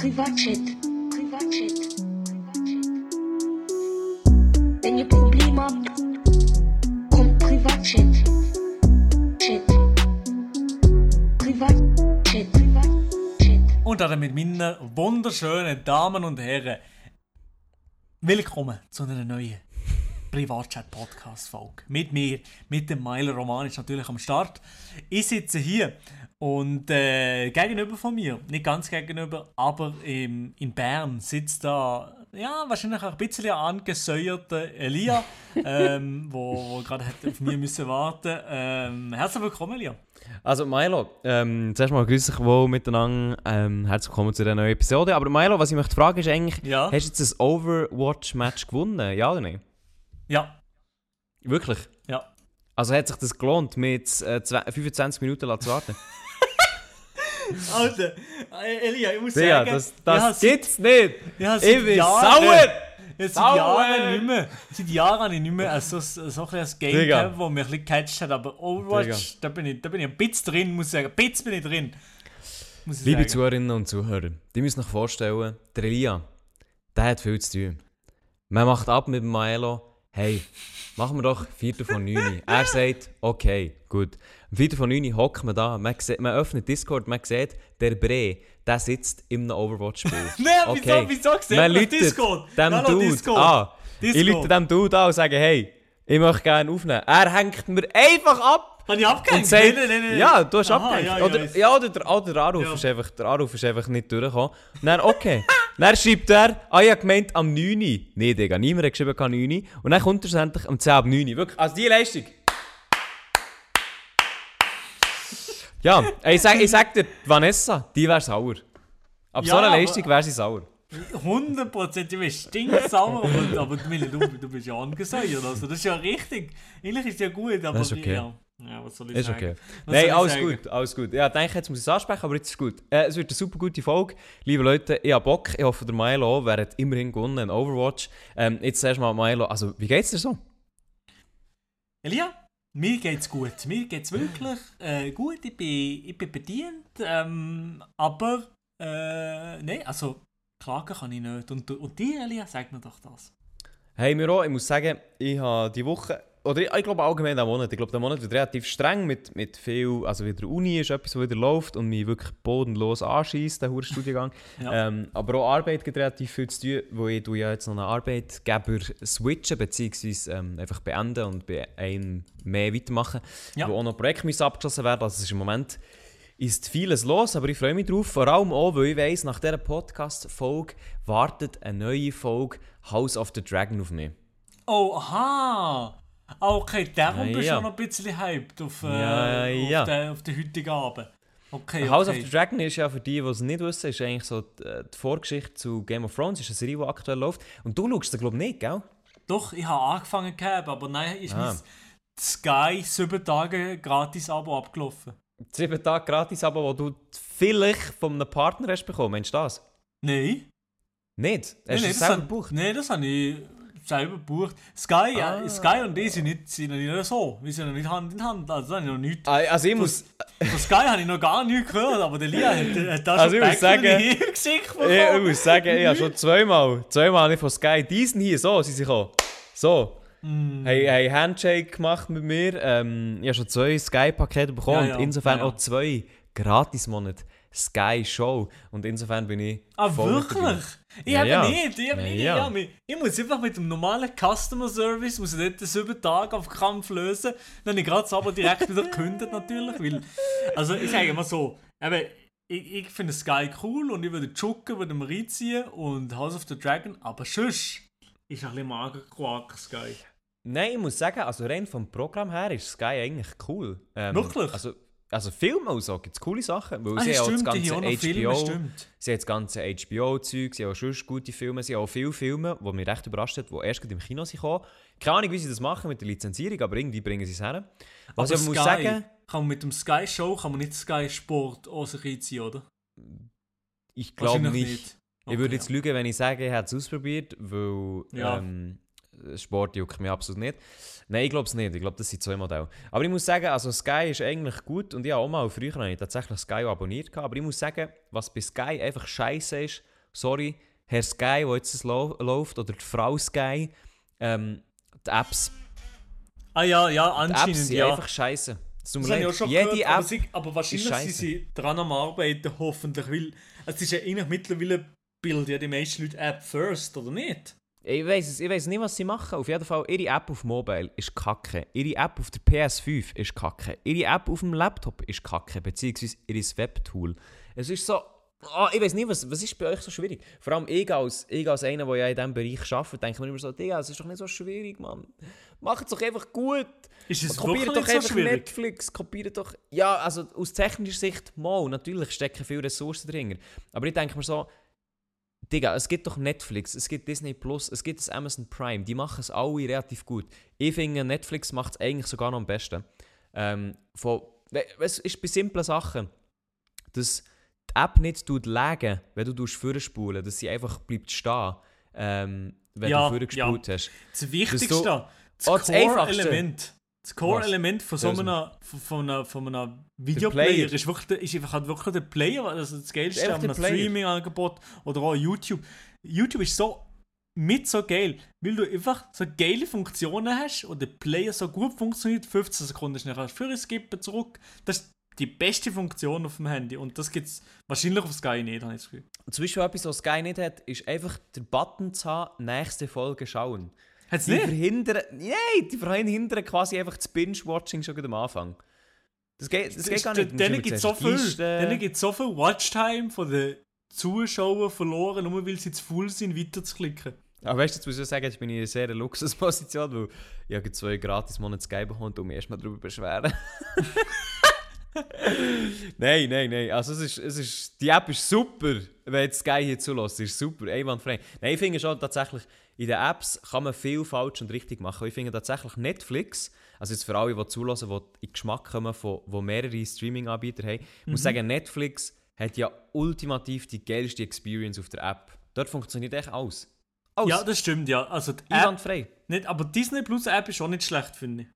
Privatchat. Privatchat. Wenn ihr Probleme habt, kommt Privatchat. Chat. Privatchat. Privatchat. Und damit meine wunderschönen Damen und Herren, willkommen zu einer neuen Privatchat-Podcast-Folge. Mit mir, mit dem Meiler Roman ist natürlich am Start. Ich sitze hier und äh, gegenüber von mir, nicht ganz gegenüber, aber im, in Bern sitzt da, ja, wahrscheinlich auch ein bisschen angesäuerter Elia, ähm, wo, wo gerade auf mich müssen warten ähm, Herzlich willkommen, Elia. Also Milo, ähm, zuerst mal grüße dich wohl miteinander. Ähm, herzlich willkommen zu dieser neuen Episode. Aber Milo, was ich möchte fragen ist eigentlich, Ja. hast du jetzt ein Overwatch-Match gewonnen? Ja oder nein? Ja, Wirklich? ja. Also hat sich das gelohnt, mit äh, zwei- 25 Minuten zu warten? Alter, äh, Elia, ich muss Digga, sagen, das, das habe gibt's nicht! Ich habe Ich bin Jahren- sauer! Sauer! seit Jahren nicht mehr. Seit Jahren habe ich nicht mehr so, so, so ein Game Digga. gehabt, wo mich ein bisschen gecatcht hat. Aber Overwatch, da bin, ich, da bin ich ein bisschen drin, muss ich sagen. Ein bisschen bin ich drin. Ich Liebe sagen. Zuhörerinnen und Zuhörer, die müssen sich vorstellen, der Elia, der hat viel zu tun. Man macht ab mit dem Milo, hey, machen wir doch Viertel von 9. er sagt, okay, gut. Viertel von 9 hockt man da, man, sieht, man öffnet Discord, man sieht, der Bre, der sitzt im Overwatch-Spiel. Nein, wieso- wieso sieht man Discord? dem Hallo, Dude Discord. Ich Discord. lüte dem Dude an und sage, hey, ich möchte gerne aufnehmen. Er hängt mir einfach ab. Habe ich abgehängt? Sagt, Nein, nein, nein, nein. ja, du hast Aha, abgehängt. ja, ja, oder, ja, oder, der, oder der, Anruf Ja. ist einfach, der Anruf ist einfach nicht durchgekommen. Dann, okay. dann schreibt er, ah, ich gemeint am 9. Nee, Digga, niemand hat geschrieben, am 9. Und dann kommt er am 10 ab 9. Wirklich, also die Leistung. Ja, ich sag, ich sag dir, Vanessa, die wäre sauer. Ab Ja, so einer aber- Leistung wäre sie sauer. 100% ich bin stinksauer, aber, aber Mille, du, du bist ja angesäuert. Also das ist ja richtig. Eigentlich ist ja gut, aber Das ist okay. ja, ja, was soll ich Ist sagen? okay. Was soll Nein, ich alles sagen? gut, alles gut. Ja, ich denke, jetzt muss ich es ansprechen, aber jetzt ist es gut. Äh, es wird eine super gute Folge. Liebe Leute, ich habe Bock. Ich hoffe, der Milo auch. Wer hat immerhin gewonnen in Overwatch. Ähm, jetzt zuerst mal Milo, also wie geht's dir so? Elia, mir geht's gut. Mir geht's wirklich äh, gut. Ich bin, ich bin bedient. Ähm, aber, äh, nein, also, klagen kann ich nicht. Und, und dir, Elia, sag mir doch das. Hey, mir auch, ich muss sagen, ich habe die Woche, oder ich, ich glaube allgemein den Monat, ich glaube, der Monat wird relativ streng mit, mit viel, also wieder Uni ist etwas, was wieder läuft und mich wirklich bodenlos anschießt, der Studiengang. Ja. ähm, aber auch Arbeit gibt relativ viel zu tun, wo ich, du ja jetzt noch einen Arbeitgeber switchen, beziehungsweise ähm, einfach beenden und bei einem mehr weitermachen, Ja. wo auch noch Projekte müssen abgeschlossen werden, also es ist im Moment ist vieles los, aber ich freue mich drauf, vor allem auch, weil ich weiss, nach dieser Podcast-Folge wartet eine neue Folge House of the Dragon auf mich. Oh, aha! Ah, Okay, darum Ja, bist du ja. schon noch ein bisschen hyped auf, äh, Ja, auf, den, auf den heutigen Abend. Okay, House okay. of the Dragon ist ja für die, die es nicht wissen, ist eigentlich so die, äh, die Vorgeschichte zu Game of Thrones, ist eine Serie, die aktuell läuft. Und du schaust sie, glaube ich, nicht, gell? Doch, ich habe angefangen gehabt, aber nein, ist Ah. mein Sky 7 Tage gratis Abo abgelaufen. Sieben Tage gratis, aber wo du vielleicht von einem Partner hast bekommen, meinst du das? Nein. Nicht? Hast Nein, du nein, es selber gebucht? Nein, das habe ich selber gebucht. Sky, ja, Ah. Sky und ich sind nicht, sind noch nicht so. Wir sind noch nicht Hand in Hand. Also, ich noch nichts. Ah, Also ich muss... Von Sky habe ich noch gar nichts gehört, aber der Lia hat, hat da Also schon ich muss sagen- geschickt bekommen. Ich, ich muss sagen, ich habe schon zweimal, zweimal habe ich von Sky diesen hier, so sind sie gekommen. So. Mm. Hey, hey, Handshake gemacht mit mir. Ähm, ich habe schon zwei Sky-Pakete bekommen Ja, ja, und insofern ja, ja. auch zwei Gratis-Monate Sky Show. Und insofern bin ich Ah, voll mit dabei. Ich Ja, habe ja. nicht. Ich, habe Ja, nicht. ja. Ich, ich muss einfach mit dem normalen Customer Service muss ich dort sieben Tage auf Kampf lösen. Dann habe ich gerade aber direkt wieder gekündigt natürlich. Weil, also ich sage mal so, eben, ich, ich finde Sky cool und ich würde Chucken würde mir reinziehen und House of the Dragon, aber sonst ist ein bisschen mager Quark Sky. Nein, ich muss sagen, also rein vom Programm her ist Sky eigentlich cool. Ähm, Wirklich? Also, also Filme und so gibt es coole Sachen. Weil Ah, sie stimmt, haben Filme, HBO. stimmt. Sie haben das ganze HBO-Zeug, sie haben auch sonst gute Filme, sie haben auch viele Filme, die mich recht überrascht hat, die erst gerade im Kino sind gekommen. Keine Ahnung, wie sie das machen mit der Lizenzierung, aber irgendwie bringen sie es her. Was aber ich muss sagen, kann man mit dem Sky Show kann man nicht Sky Sport auch sich reinziehen, oder? ich glaube Wahrscheinlich nicht. Okay, ich würde jetzt lügen, wenn ich sage, ich habe es ausprobiert, weil Ja. ähm, Sport juckt mich absolut nicht. Nein, ich glaube es nicht. Ich glaube, das sind zwei Modelle. Aber ich muss sagen, also Sky ist eigentlich gut und habe auch mal früher habe ich tatsächlich Sky abonniert. Aber ich muss sagen, was bei Sky einfach scheiße ist, sorry, Herr Sky, wo jetzt es läuft, oder die Frau Sky, ähm, die Apps, Ah ja, ja, die Apps anscheinend sind ja. einfach scheiße. Das mir habe ich auch schon Jede gehört, aber, App, sie, aber wahrscheinlich sind sie dran am Arbeiten, hoffentlich, weil es ist ja eigentlich mittlerweile bilden ja die meisten Leute App first, oder nicht? Ich weiß ich weiss nicht, was sie machen. Auf jeden Fall, ihre App auf Mobile ist kacke. Ihre App auf der PS5 ist kacke. Ihre App auf dem Laptop ist kacke, beziehungsweise ihr Webtool. Es ist so... Ah, ich weiß nicht, was, was ist bei euch so schwierig? Vor allem ich als, ich als einer, der ja in diesem Bereich arbeitet, denke mir immer so, Digga, es ist doch nicht so schwierig, Mann. Macht es doch einfach gut. Ist es Kopiert doch so einfach schwierig? Netflix, kopiert doch... Ja, also aus technischer Sicht, mal, natürlich stecken viele Ressourcen drin. Aber ich denke mir so, Digga, es gibt doch Netflix, es gibt Disney Plus, es gibt das Amazon Prime, die machen es alle relativ gut. Ich finde, Netflix macht es eigentlich sogar noch am besten. Ähm, von, es ist bei simplen Sachen, dass die App nicht tut lagen, wenn du vorspulen dass sie einfach bleibt stehen, ähm, wenn Ja, du vorgespult hast. Das Wichtigste, du- das Oh, das. Core-Element, das Core-Element von so einem, von, einem, von einem Videoplayer Player. ist, wirklich, der- ist einfach halt wirklich der Player, also das Geilste Player. Streaming-Angebot oder auch YouTube. YouTube ist so mit so geil, weil du einfach so geile Funktionen hast und der Player so gut funktioniert, 15 Sekunden schnell kannst du skippen zurück. Das ist die beste Funktion auf dem Handy und das gibt es wahrscheinlich auf Sky nicht, habe ich das Gefühl. Zum Beispiel etwas, was Sky nicht hat, ist einfach der Button zu haben, nächste Folge schauen. Hat's Die nicht? verhindern, nein, die verhindern quasi einfach das Binge-Watching schon am Anfang. Das geht, das geht gar nicht. Denen gibt es so viel, denen gibt's so viel Watchtime von den Zuschauern verloren, nur weil sie zu faul sind, weiterzuklicken. Aber weißt du, jetzt muss ich sagen, jetzt bin ich in einer sehr Luxusposition, weil ich habe zwei gratis Monate Sky bekommen und mich erstmal darüber beschweren. nein, nein, nein. Also es ist, es ist, die App ist super, wenn jetzt Sky hier zulässt. ist super, einwandfrei. Nein, ich finde schon tatsächlich, in den Apps kann man viel falsch und richtig machen. Ich finde tatsächlich Netflix, also jetzt für alle, die zulassen, die in den Geschmack kommen, von, wo mehrere Streaming-Anbieter haben, ich muss sagen, Netflix hat ja ultimativ die geilste Experience auf der App. Dort funktioniert echt alles. Alles. Ja, das stimmt, ja. Also die App, nicht, aber Disney Plus App ist auch nicht schlecht, finde ich.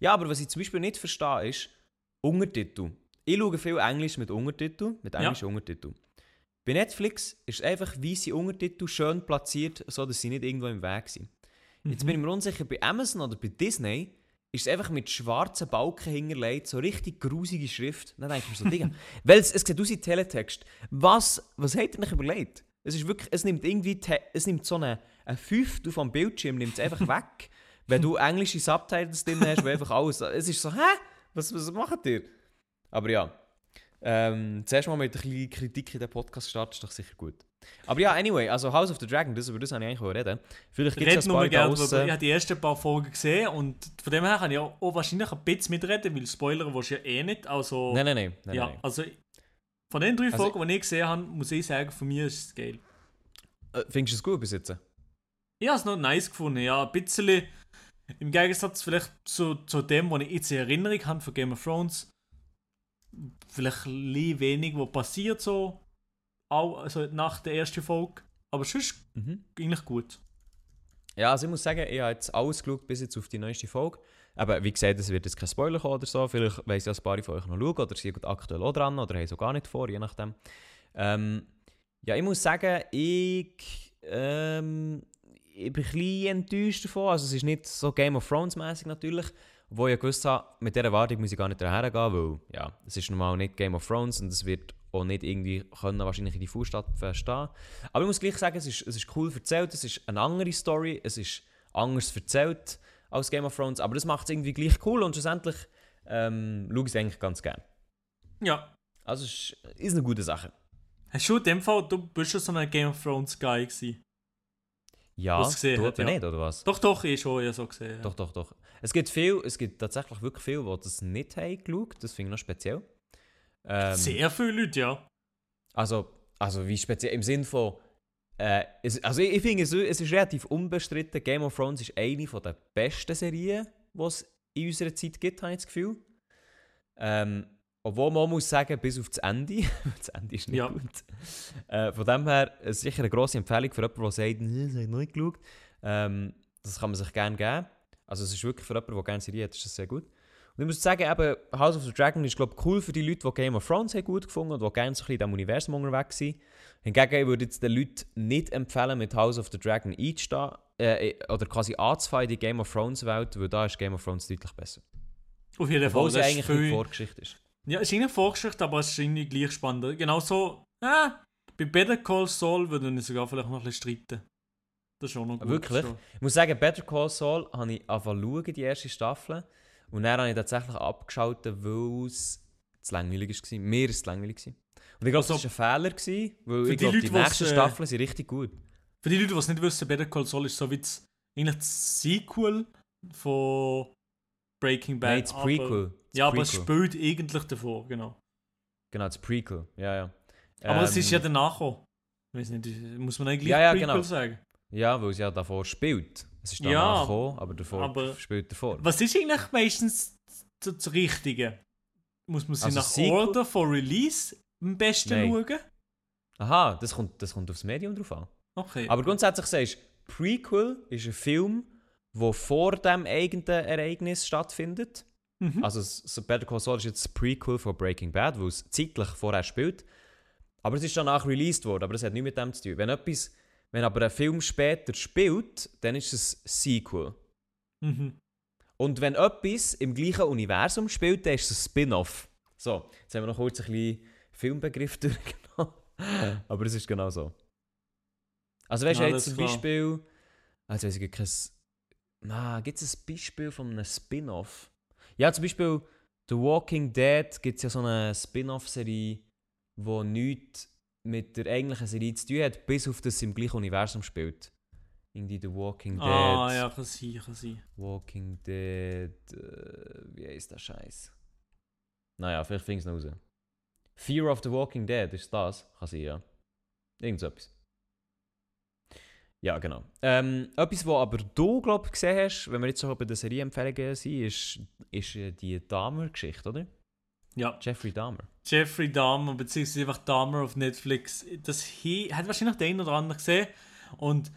Ja, aber was ich zum Beispiel nicht verstehe, ist Untertitel. Ich schaue viel Englisch mit Untertitel, mit englischen Untertiteln. Bei Netflix ist einfach weiße Untertitel schön platziert, so dass sie nicht irgendwo im Weg sind. Jetzt bin ich mir unsicher, bei Amazon oder bei Disney ist es einfach mit schwarzen Balken hinterlegt, so richtig grusige Schrift. Dann denke ich mir so, Digga, weil es, es sieht aus wie Teletext. Was, was habt ihr euch überlegt? Es ist wirklich, es nimmt irgendwie, es nimmt so eine, ein Fünftel vom Bildschirm, nimmt es einfach weg. Wenn du englische Subtitles drin hast, wo einfach alles, es ist so, hä? Was, was macht ihr? Aber ja, ähm, zuerst mal mit ein bisschen Kritik in den Podcast starten, ist doch sicher gut. Aber ja, anyway, also House of the Dragon, das, über das habe ich eigentlich reden. Vielleicht gibt es ein paar gerne. Ich habe die ersten paar Folgen gesehen und von dem her kann ich auch, auch wahrscheinlich ein bisschen mitreden, weil Spoiler willst du ja eh nicht. Also, Nein, nein, nein. nein, ja, nein. also von den drei Also- Folgen, die ich gesehen habe, muss ich sagen, von mir ist es geil. Äh, findest du es gut bis jetzt? Ich habe es noch nice gefunden, ja. Ein bisschen im Gegensatz vielleicht zu, zu dem, was ich jetzt in Erinnerung habe von Game of Thrones. Vielleicht ein wenig, was passiert so, auch also nach der ersten Folge. Aber sonst Mhm. eigentlich gut. Ja, also ich muss sagen, ich habe jetzt alles geschaut bis jetzt auf die neueste Folge. Aber wie gesagt, es wird jetzt kein Spoiler kommen oder so. Vielleicht weiss ja ein paar von euch noch schauen oder sind aktuell auch dran oder haben so gar nicht vor, je nachdem. Ähm, ja, ich muss sagen, ich, ähm, ich bin ein bisschen enttäuscht davon. Also es ist nicht so Game of Thrones mäßig natürlich. Wo ich gewusst habe, mit dieser Erwartung muss ich gar nicht daher gehen, weil ja, es ist normal nicht Game of Thrones und es wird auch nicht irgendwie können wahrscheinlich in die Fußstapfen stehen. Aber ich muss gleich sagen, es ist, es ist cool erzählt, es ist eine andere Story, es ist anders erzählt als Game of Thrones, aber das macht es irgendwie gleich cool und schlussendlich ähm, schaue ich es eigentlich ganz gerne. Ja. Also es ist, ist eine gute Sache. Hast du in dem Fall, du bist schon so ein Game of Thrones Guy gewesen? Ja, Was gesehen du hat, ja. nicht, oder was? Doch, doch, ich schon ja so gesehen. Doch, doch, doch. Es gibt viel, es gibt tatsächlich wirklich viel, die das nicht haben geschaut, das finde ich noch speziell. Ähm, Sehr viele Leute, ja. Also, also wie speziell im Sinn von. Äh, es, also ich, ich finde, es, es ist relativ unbestritten. Game of Thrones ist eine von der besten Serien, die es in unserer Zeit gibt, habe ich das Gefühl. Ähm, obwohl man muss sagen, bis auf das Ende. das Ende ist nicht Ja. gut. Äh, von dem her äh, sicher eine grosse Empfehlung für jemanden, der sagt, «Nee, das habe ich noch nicht geschaut. Ähm, das kann man sich gerne geben. Also es ist wirklich für jemanden, der gerne Serie hat, ist das sehr gut. Und ich muss sagen, eben, House of the Dragon ist, glaube ich, cool für die Leute, die Game of Thrones haben gut gefunden und die gerne so ein bisschen in diesem Universum unterwegs sind. Hingegen ich würde jetzt den Leuten nicht empfehlen, mit House of the Dragon einzustehen, äh, oder quasi anzufangen in die Game of Thrones Welt, weil da ist Game of Thrones deutlich besser. Auf jeden Fall. Obwohl es ist eigentlich eine viel- Vorgeschichte ist. Ja, es ist eine Vorgeschichte, aber es ist irgendwie gleich spannend. Genauso, äh, bei Better Call Saul würde ich sogar vielleicht noch ein bisschen streiten. Das ist auch noch gut. Wirklich? schon. Ich muss sagen, Better Call Saul habe ich angefangen die erste Staffel. Und dann habe ich tatsächlich abgeschaltet, weil es zu langweilig war. Mir war es zu langweilig. Und ich glaube, Also, das war ein Fehler, gewesen, weil ich die glaube, die, die's, nächsten äh, Staffeln sind richtig gut. Für die Leute, die es nicht wissen, Better Call Saul ist so wie das, eigentlich das Sequel von Breaking Bad. Nein, das Prequel. Ja, aber es spielt eigentlich davor, genau. Genau, das Prequel. Ja, ja. Aber es ist ja Ähm, danach. Ich weiß nicht, muss man eigentlich Ja, ja, Prequel genau. sagen? Ja, weil es ja davor spielt. Es ist danach Ja, gekommen, aber davor aber- spielt davor. Was ist eigentlich meistens das, Richtige? Muss man sie Also nach Sequel? Order von Release am besten Nein. schauen? Aha, das kommt, das kommt aufs Medium drauf an. Okay. Aber grundsätzlich sagst du, Prequel ist ein Film, der vor dem eigenen Ereignis stattfindet. Mhm. Also so Better Call Saul ist jetzt das Prequel von Breaking Bad, wo es zeitlich vorher spielt. Aber es ist danach released worden, aber das hat nichts mit dem zu tun. Wenn, etwas, wenn aber ein Film später spielt, dann ist es ein Sequel. Mhm. Und wenn etwas im gleichen Universum spielt, dann ist es ein Spin-off. So, jetzt haben wir noch kurz ein bisschen Filmbegriff durchgenommen. aber es ist genau so. Also weißt du, jetzt zum. Beispiel... Also weiß ich kein... Na, gibt es ein Beispiel von einem Spin-off? Ja, zum Beispiel The Walking Dead gibt es ja so eine Spin-off-Serie, die nichts mit der eigentlichen Serie zu tun hat, bis auf das sie im gleichen Universum spielt. Irgendwie The Walking Dead. Ah, ja, kann sein, kann sein. Walking Dead. Äh, wie heißt der Scheiß? Naja, vielleicht ich es noch raus. Fear of the Walking Dead, ist das? Kann sein, ja. Irgend so etwas. Ja, genau. Ähm, etwas, was aber du, glaube ich, gesehen hast, wenn wir jetzt so bei den Serienempfehlungen sind, ist, ist äh, die Dahmer-Geschichte, oder? Ja, Jeffrey Dahmer. Jeffrey Dahmer, beziehungsweise einfach Dahmer auf Netflix. Das hi- hat wahrscheinlich der eine oder andere gesehen. Und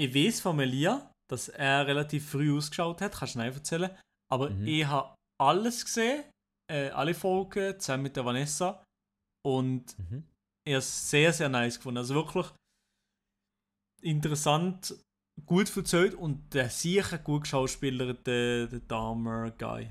ich weiß von Melia, dass er relativ früh ausgeschaut hat, kannst du nicht erzählen. Aber Mhm. ich habe alles gesehen, äh, alle Folgen, zusammen mit der Vanessa. Und Mhm. ich habe es sehr, sehr nice gefunden. Also wirklich interessant, gut erzählt und der sicher gut Schauspieler, der, der Dahmer-Guy.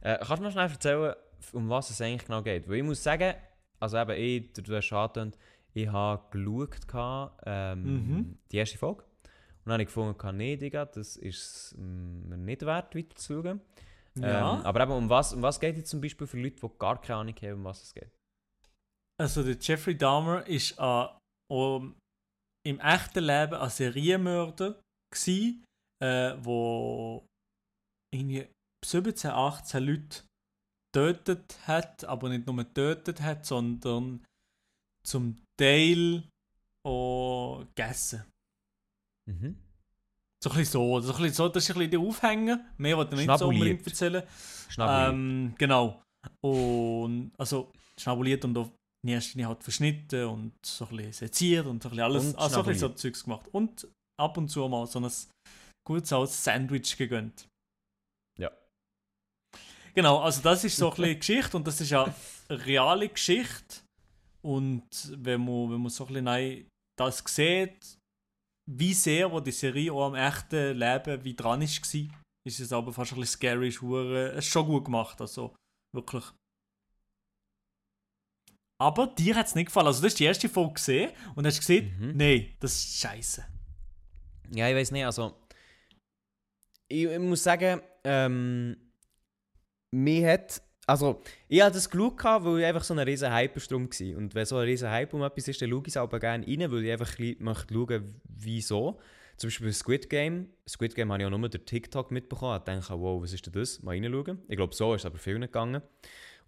Äh, kannst du noch schnell erzählen, um was es eigentlich genau geht? Weil ich muss sagen, also eben, ich, du hast angetönt, ich habe geschaut, ähm, Mhm. die erste Folge. Und dann habe ich gefunden, nee, Digga, das ist mir nicht wert, weiter zu schauen. Ja. Ähm, aber eben, um was, um was geht jetzt zum Beispiel für Leute, die gar keine Ahnung haben, um was es geht? Also der Jeffrey Dahmer ist äh, um, im echten Leben ein Serienmörder gsi, äh, wo irgendwie 17, 18 Leute getötet hat, aber nicht nur getötet hat, sondern zum Teil auch gegessen. Mhm. So ein bisschen so, so ein bisschen so, das ist ein bisschen der Aufhänger. Mehr wollte ich nicht so unbedingt erzählen. Schnabuliert. Ähm, genau. Und also schnabuliert und auf in erster Linie halt verschnitten und so ein bisschen seziert und so ein bisschen alles, Und also so. Zeugs gemacht. Und ab und zu mal so ein gutes altes Sandwich gegönnt. Ja. Genau, also das ist so ein bisschen Geschichte und das ist ja eine reale Geschichte. Und wenn man, wenn man so ein bisschen das sieht, wie sehr wo die Serie auch am echten Leben wie dran ist, war, ist es aber fast ein bisschen scary, es ist schon gut gemacht, also wirklich. Aber dir hat es nicht gefallen. Also du hast die erste Folge gesehen und hast gesehen, Mhm. nein, das ist scheiße. Ja, ich weiß nicht, also. Ich, ich muss sagen, ähm. Mir hat. Also, ich hatte das geschaut, gehabt, weil ich einfach so ein riesen Hype-Strom war. Und wenn so ein riesen Hype um etwas ist, dann schaue ich es aber gerne rein, weil ich einfach ein bisschen möchte schauen, wieso. Zum Beispiel bei Squid Game. Squid Game habe ich auch nur durch TikTok mitbekommen. Ich dachte, wow, was ist denn das? Mal reinschauen. Ich glaube, so ist es aber viel nicht gegangen.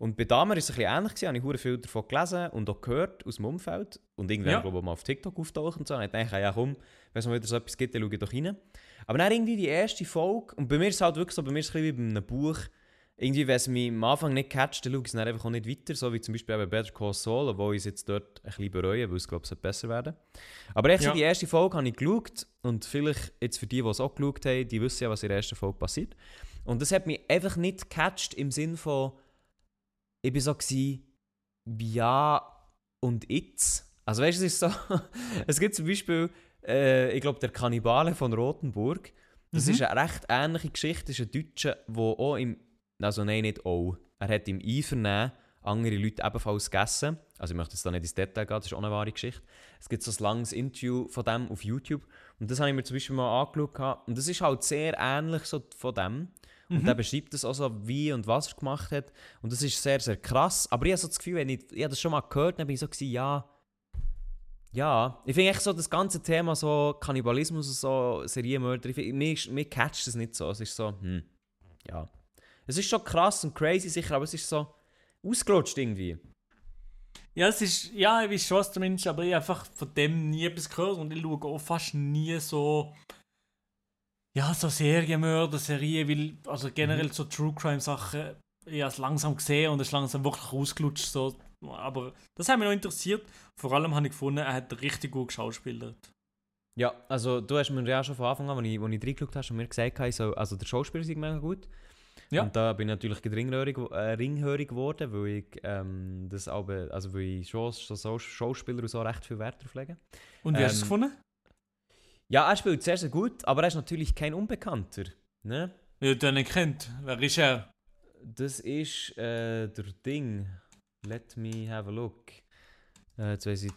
Und bei Damer war es ein bisschen ähnlich. gewesen. Ich habe ich viel davon gelesen und auch gehört aus dem Umfeld. Und irgendwann, Ja. glaube ich, mal auf TikTok auftaucht und so. Und ich dachte, ja komm, wenn es mal wieder so etwas gibt, dann schaue ich doch rein. Aber dann irgendwie die erste Folge, und bei mir ist es halt wirklich so, bei mir ist es ein bisschen wie bei einem Buch, irgendwie, wenn es mich am Anfang nicht catcht, dann schaue ich es dann einfach auch nicht weiter, so wie zum Beispiel bei Better Call Saul, obwohl ich es jetzt dort ein bisschen bereue, weil es, glaube ich, besser werden Aber echt Ja. die erste Folge habe ich geschaut, und vielleicht jetzt für die, die es auch geschaut haben, die wissen ja, was in der ersten Folge passiert. Und das hat mich einfach nicht gecatcht im Sinn von, ich war so, gewesen, ja und jetzt. Also weißt du, es ist so, es gibt zum Beispiel, äh, ich glaube, der Kannibale von Rothenburg. Das Mhm. ist eine recht ähnliche Geschichte. Das ist ein Deutscher, der auch im, also nein, nicht auch, er hat im Einvernehmen andere Leute ebenfalls gegessen. Also ich möchte jetzt da nicht ins Detail gehen, das ist auch eine wahre Geschichte. Es gibt so ein langes Interview von dem auf YouTube. Und das habe ich mir zum Beispiel mal angeschaut. Und das ist halt sehr ähnlich so von dem. Und der beschreibt das auch so, wie und was er gemacht hat. Und das ist sehr, sehr krass. Aber ich habe so das Gefühl, wenn ich, ich das schon mal gehört, dann bin ich so gewesen, ja, ja. Ich finde echt so das ganze Thema so Kannibalismus und so Serienmörder, ich find, mir, mir catcht das nicht so. Es ist so, hm, ja. Es ist schon krass und crazy sicher, aber es ist so ausgelutscht irgendwie. Ja, es ist, ja, ich weiß schon, was du meinst, aber ich habe einfach von dem nie etwas gehört und ich schaue auch fast nie so, ja, so Serienmörder, Serien, weil, also generell so True Crime Sachen, ich habe es langsam gesehen und es ist langsam wirklich ausgelutscht, so. Aber das hat mich noch interessiert. Vor allem habe ich gefunden, er hat richtig gut geschauspielert. Ja, also du hast mir ja schon von Anfang an, als ich, als ich reingeschaut habe, mir gesagt, ich so, also der Schauspieler ist mega gut. Ja. Und da bin ich natürlich ringhörig, äh, ringhörig geworden, weil ich ähm, das aber, also weil ich schon, schon so Schauspieler und so recht viel Wert drauf lege. Und wie hast du es Ähm, gefunden? Ja, er spielt sehr, sehr gut, aber er ist natürlich kein Unbekannter. Ne? Ja, den nicht kennt. Wer ist er? Das ist äh, der Ding. Let me have a look. Äh, jetzt weiss ich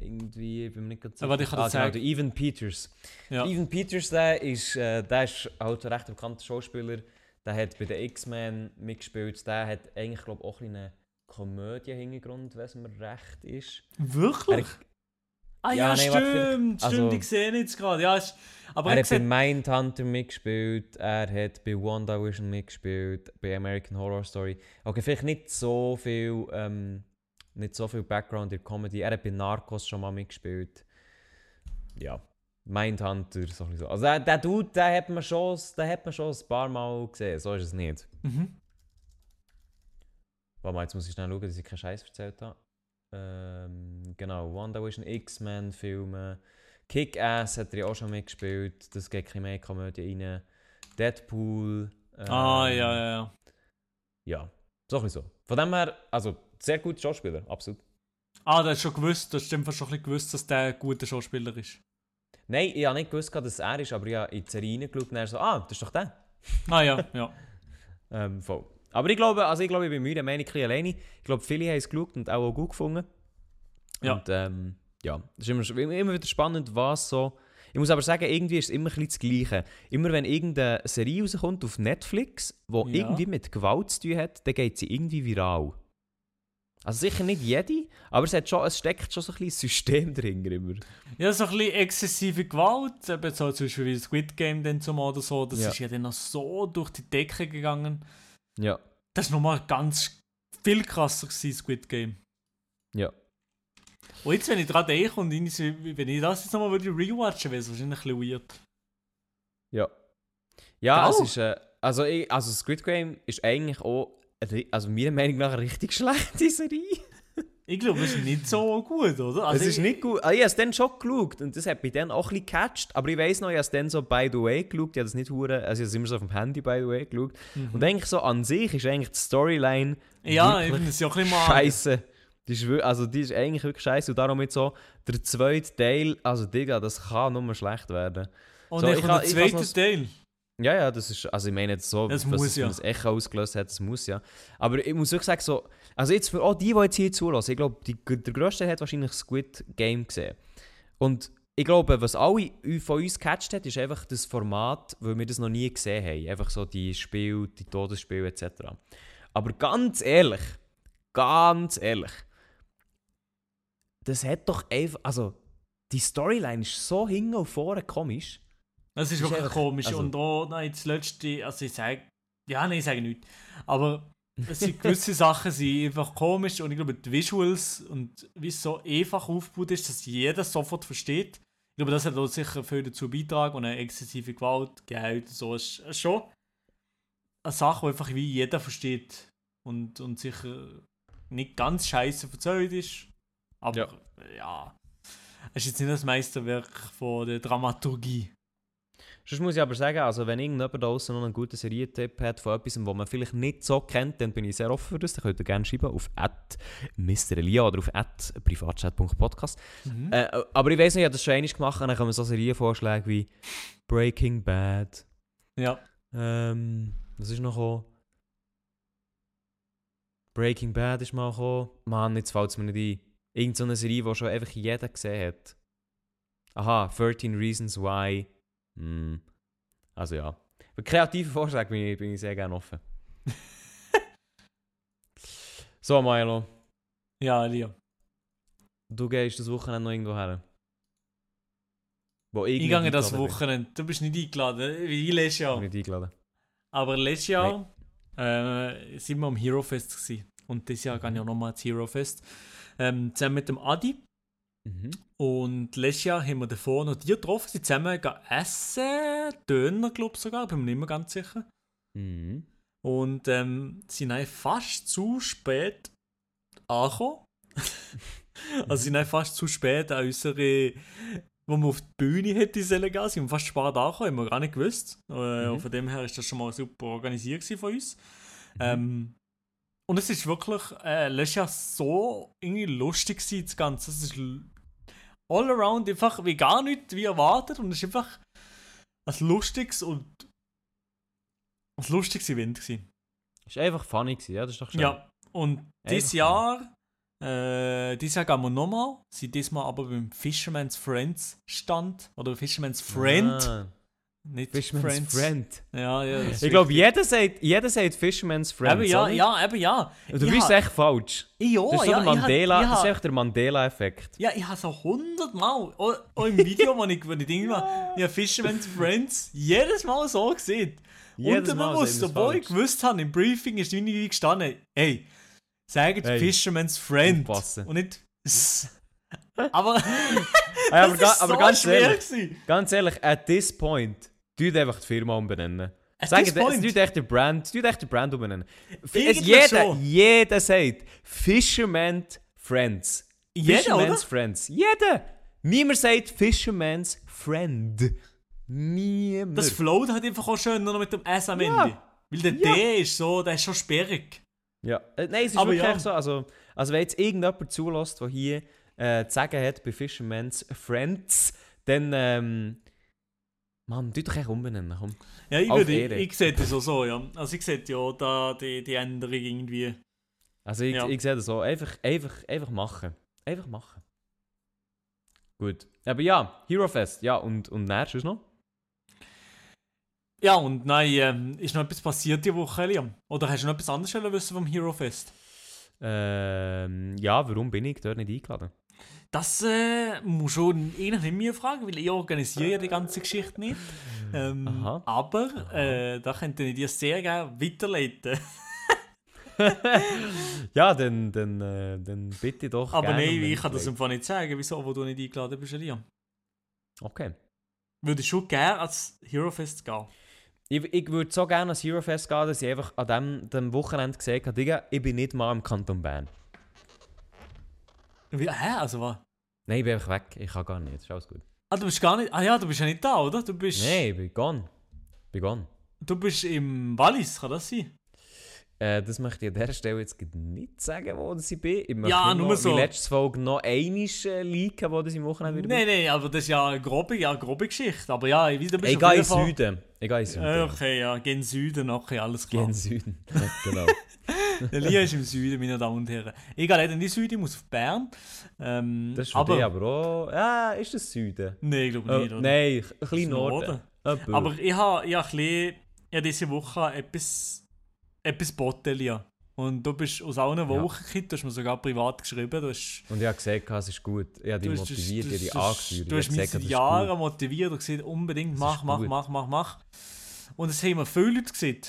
irgendwie, ich bin mir nicht ganz Aber ich kann das genau, der Evan Peters. Ja. Evan Peters, der ist, äh, der ist halt ein recht bekannter Schauspieler. Der hat bei den X-Men mitgespielt. Der hat eigentlich, glaube ich, auch einen Komödie-Hintergrund, wenn es mir recht ist. Wirklich? Ah ja, Ja, warte, stimmt. also- stimmt, ich sehe jetzt gerade. Ja, ist, aber er hat bei Mindhunter mitgespielt, er hat bei WandaVision mitgespielt, bei American Horror Story. Okay, vielleicht nicht so viel, ähm, nicht so viel Background in Comedy. Er hat bei Narcos schon mal mitgespielt. Ja, Mindhunter, so ein so. Also der, der Dude, den hat, man schon, den hat man schon ein paar Mal gesehen, so ist es nicht. mhm. Warte mal, jetzt muss ich schnell schauen, dass ich keinen Scheiß erzählt habe. Ähm, genau, WandaVision, X-Men-Filme. Kick-Ass hat er ja auch schon mitgespielt. Das geht ein bisschen mehr Komödie rein. Deadpool. ähm, Ah, ja, ja, ja. Ja, so ein so. Von dem her, also sehr guter Schauspieler, absolut. Ah, du hast schon gewusst, du hast einfach schon ein bisschen gewusst, dass der ein guter Schauspieler ist. Nein, ich habe nicht gewusst, dass er ist, aber ich habe in die Serie reingeschaut und er so, ah, das ist doch der. Ah ja, ja. Ähm, voll. Aber ich glaube, also ich glaube, ich bin müde, meine ich alleine. Ich glaube, viele haben es geschaut und auch, auch gut gefunden. Ja. Und ähm, ja, es ist immer, immer wieder spannend, was so... Ich muss aber sagen, irgendwie ist es immer ein bisschen das Gleiche. Immer wenn irgendeine Serie rauskommt auf Netflix, die Ja. irgendwie mit Gewalt zu tun hat, dann geht sie irgendwie viral. Also sicher nicht jede, aber es, hat schon, es steckt schon so ein bisschen ein System drin immer. Ja, so ein bisschen exzessive Gewalt, eben so zum Beispiel wie Squid Game dann zumal oder so, das Ja. ist ja dann noch so durch die Decke gegangen. Ja, Das ist nochmal ganz viel krasser gewesen, Squid Game. ja. Und jetzt, wenn ich dran denke und so- wenn ich das jetzt nochmal würde rewatchen, wäre es wahrscheinlich ein bisschen weird. Ja. Ja, Gell? es ist. Äh, also, ich, also Squid Game ist eigentlich auch. Also meiner Meinung nach eine richtig schlechte Serie. Ich glaube, es ist nicht so gut, oder? Also es ist ich- nicht gut. Ah, ich habe es dann schon geschaut und das hat mich dann auch ein bisschen gecatcht. Aber ich weiss noch, ich habe es dann so by the way geschaut. Ich habe das nicht hure, also ich habe es immer so auf dem Handy by the way geschaut. Und eigentlich so an sich ist eigentlich die Storyline Mhm. Ja, wirklich finde es ja ein bisschen scheiße. Die ist, also die ist eigentlich wirklich scheiße. Und darum jetzt so der zweite Teil, also Digga, das kann nur schlecht werden. Und So, dann ich der ich kann's zweite Teil. Ja, ja, das ist, also ich meine jetzt so, Das muss es ja. ein Echo ausgelöst hat, das muss ja. Aber ich muss wirklich sagen, so, also jetzt für all die, die jetzt hier zulassen, ich glaube, die, der Größte hat wahrscheinlich Squid Game gesehen. Und ich glaube, was alle von uns gecatcht hat, ist einfach das Format, weil wir das noch nie gesehen haben. Einfach so die Spiele, die Todesspiele etc. Aber ganz ehrlich, ganz ehrlich, das hat doch einfach, also die Storyline ist so hinten und vorne komisch. Das ist Ist wirklich komisch. also- und auch nein, das letzte, also ich sage, ja, nein, ich sage nichts. Aber es sind gewisse Sachen sind einfach komisch und ich glaube, die Visuals und wie es so einfach aufgebaut ist, dass jeder sofort versteht. Ich glaube, das hat auch sicher viel dazu beitragen und eine exzessive Gewalt, Geld und so ist ist schon eine Sache, die einfach wie jeder versteht und, und sicher nicht ganz scheiße verzeugt ist. Aber ja. es ist jetzt nicht das Meisterwerk von der Dramaturgie. Sonst muss ich aber sagen, also wenn irgendjemand da draußen noch einen guten Serientipp hat von etwas, was man vielleicht nicht so kennt, dann bin ich sehr offen für das. Dann könnt ihr gerne schreiben auf @mrelia oder auf privatchat.podcast. Mhm. Äh, aber ich weiß nicht, ich habe das schon einmal gemacht und dann kommen so Serienvorschläge wie Breaking Bad. Ja. Ähm, was ist noch gekommen? Breaking Bad ist mal gekommen. Mann, jetzt fällt es mir nicht ein. Irgend so eine Serie, die schon einfach jeder gesehen hat. Aha, 13 Reasons Why. Hm. Also ja. Für kreative Vorschläge bin ich, bin ich sehr gerne offen. so, Milo. Ja, Elia. Du gehst das Wochenende noch irgendwo her? Wo Ich gehe das bin. Wochenende. Du bist nicht eingeladen, wie letztes Jahr. Nicht eingeladen. Aber letztes Jahr äh, sind wir am Hero Fest gewesen. Und dieses Jahr gehe ich auch nochmal ins Hero Fest. Ähm, zusammen mit dem Adi. Mhm. Und letztes Jahr haben wir davor noch die getroffen, sind zusammen essen, Döner, glaube ich sogar, bin mir nicht mehr ganz sicher. Mhm. Und ähm, sind dann fast zu spät angekommen. also sind dann fast zu spät an unsere, wo wir auf die Bühne hätte sollen gehen, sind wir fast spät angekommen, haben wir gar nicht gewusst. Äh, Mhm. Von dem her ist das schon mal super organisiert von uns. Mhm. Ähm, und es ist wirklich äh, letztes Jahr so irgendwie lustig gewesen, das Ganze. Es ist all around einfach wie gar nicht wie erwartet und es ist einfach ein lustiges und ein lustiges Event gewesen. Ist einfach funny gewesen, ja, das ist doch schön. Ja, und dieses Jahr, äh, dieses Jahr gehen wir nochmal, sind diesmal aber beim Fisherman's Friends Stand oder Fisherman's Friend, Ah, nicht Fisherman's Friends. Friend. Ja, ja. Ich glaube, jeder sagt, jeder sagt Fisherman's Friend. Eben ja, ja, eben ja. Und Du Ich bist ha- echt falsch. Ja, Das ist so ja, der ich ha- Mandela, ich das ist ha- echt der Mandela-Effekt. Ja, ich habe so hundertmal, auch, auch im Video, wo ich, wo ich Ding war, ja, Fisherman's Friends, jedes Mal so gesehen. Jedes Unterbewusst, sehen wir's obwohl ich gewusst habe, im Briefing ist irgendwie gestanden, ey, sagt Hey, Fisherman's Friend. aufpassen. Und nicht. Aber, aber, aber so ganz schwer ehrlich, ganz ehrlich, at this point, tut einfach die Firma umbenennen. Sagen, es tut echt der Brand, tut echt der Brand umbenennen. Es, jeder, schon. jeder sagt Fisherman's Friends. Jeder, Fisherman's oder? Friends. Jeder. Niemand sagt Fisherman's Friend. Niemand. Das float halt einfach auch schön nur noch mit dem S am Ja. Ende. Weil der Ja. D ist so, der ist schon sperrig. Ja, äh, nein, es ist Aber wirklich ja. so. Also, also wenn jetzt irgendjemand zulässt, der hier äh, zu sagen hat bei Fisherman's Friends, dann, ähm, Mann, tu doch echt umbenennen, komm. Ja, ich, Auf würde, Ehre. ich, ich sehe das auch so, ja. Also ich sehe ja da die, die Änderung irgendwie. Also ich, Ja. ich sehe das so, einfach, einfach, einfach machen. Einfach machen. Gut. Aber ja, Hero Fest, ja, und, und näher, sonst noch? Ja, und nein, ähm, ist noch etwas passiert die Woche, Eliam? Oder hast du noch etwas anderes wissen vom Hero Fest? Ähm, ja, warum bin ich dort nicht eingeladen? Das äh, muss schon eigentlich nicht mir fragen, weil ich organisiere ja die ganze Geschichte nicht. Ähm, aber äh, da könnte ich dir sehr gerne weiterleiten. ja, dann, dann, äh, dann bitte doch aber nein, ich kann das einfach nicht sagen, wieso, wo du nicht eingeladen bist, Eliam. Okay. Würde ich schon gerne als Hero Fest gehen. Ich, ich würde so gerne ans Hero Fest gehen, dass ich einfach an dem, dem Wochenende gesagt habe, ich bin nicht mal im Kanton Bern. Wie, hä? Also was? Nein, ich bin einfach weg. Ich kann gar nicht. Ist alles gut. Ah, du bist gar nicht. Ah ja, du bist ja nicht da, oder? Du bist. Nein, ich bin gone. Ich bin gone. Du bist im Wallis, kann das sein? Äh, das möchte ich an dieser Stelle jetzt nicht sagen, wo das ich bin. Ich möchte Ja, nur nur so. die letzte Folge noch einmal äh, leaken, wo das im Wochenende wieder Nein, nein, aber das ist ja eine grobe, ja, eine grobe Geschichte. Aber ja, wie du bin. bist Ich gehe in Süden. Ich gehe in Süden. Äh, okay, ja, gehen Süden, okay, alles Ich klar. in Süden. Genau. Der Lia ist im Süden, meine Damen und Herren. Ich gehe leider in den Süden, ich muss auf Bern. Ähm, Das ist für aber, dich aber auch... Ja, ist das Süden? Nein, ich glaube Oh, nicht. oder? nein, ein bisschen Norden. Norden. Aber ich habe hab ein habe diese Woche etwas, etwas geboten, Lia. Und du bist aus allen Ja. Wochen gekommen, du hast mir sogar privat geschrieben. Du hast, Und ich habe gesagt, es ist gut. Ich habe dich motiviert, ich habe dich angeführt. du hast ich mich seit Jahren motiviert und gesagt, unbedingt mach, mach, mach, mach, mach. Und es haben mir viele Leute gesehen.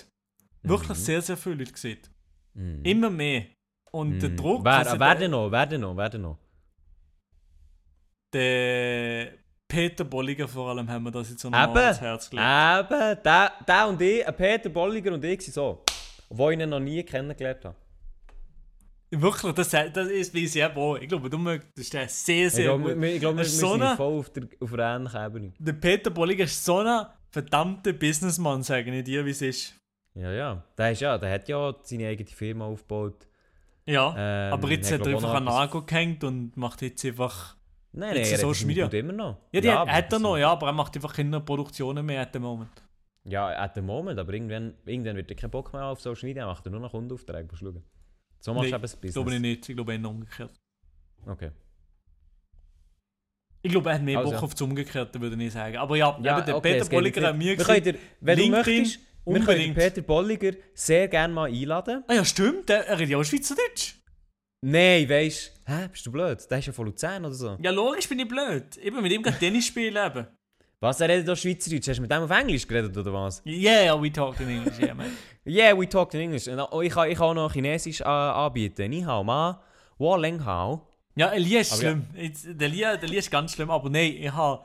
Wirklich Mhm. sehr, sehr viele Leute gesehen. Mhm. Immer mehr. Und der Mhm. Druck. Wer, also wer der- denn noch? Wer denn noch? Wer denn noch? Der Peter Bolliger vor allem haben wir das jetzt so noch Eben. ans Herz gelegt. Eben, der, der und ich, Peter Bolliger und ich sind so. Obwohl ich ihn noch nie kennengelernt habe. Wirklich, das, das ist wie sehr wohl. Ich glaube, du möchtest den sehr, Ich sehr glaube, gut. ich glaube, wir, wir so sind voll auf der, auf der ähnlichen Ebene. Der Peter Bolliger ist so ein verdammter Businessmann, sage ich dir, wie es ist. Ja, ja. Der, ist ja. der hat ja seine eigene Firma aufgebaut. Ja, Ähm, aber jetzt hat, hat er einfach an Nagel gehängt und macht jetzt einfach. Nein, Jetzt nein, er Social hat Media. Immer noch. Ja, die aber hat er so- noch, ja, aber er macht einfach keine Produktionen mehr at the moment. Ja, at the moment, aber irgendwann, irgendwann wird er keinen Bock mehr auf Social Media, macht er nur noch Kundenaufträge. Musst du schauen. So machst Nee, du eben das Ich glaube Business. nicht, ich glaube eher umgekehrt. Okay. Ich glaube, er hat mehr Also, Bock ja. auf das Umgekehrte, würde ich sagen. Aber ja, Ja, eben der okay, Peter Bolliger hat mir gesagt, LinkedIn möchtest, unbedingt. den Peter Bolliger sehr gerne mal einladen. ah ja, stimmt, er redet ja auch Schweizerdeutsch. Nein, weisst du, hä, bist du blöd? Der ist ja von Luzern oder so. Ja, logisch bin ich blöd. Eben mit ihm gerade Tennis spielen eben. Was, er redet doch Schweizerdeutsch? Hast du mit dem auf Englisch geredet oder was? Yeah, we talk in English, yeah, man. Yeah, we talk in English. Und, oh, ich, kann, ich kann auch noch Chinesisch äh, anbieten. Ni hao ma, wo leng hao. Ja, Elia ist ja. schlimm. Elia, der Elia ist ganz schlimm, aber nein, ich habe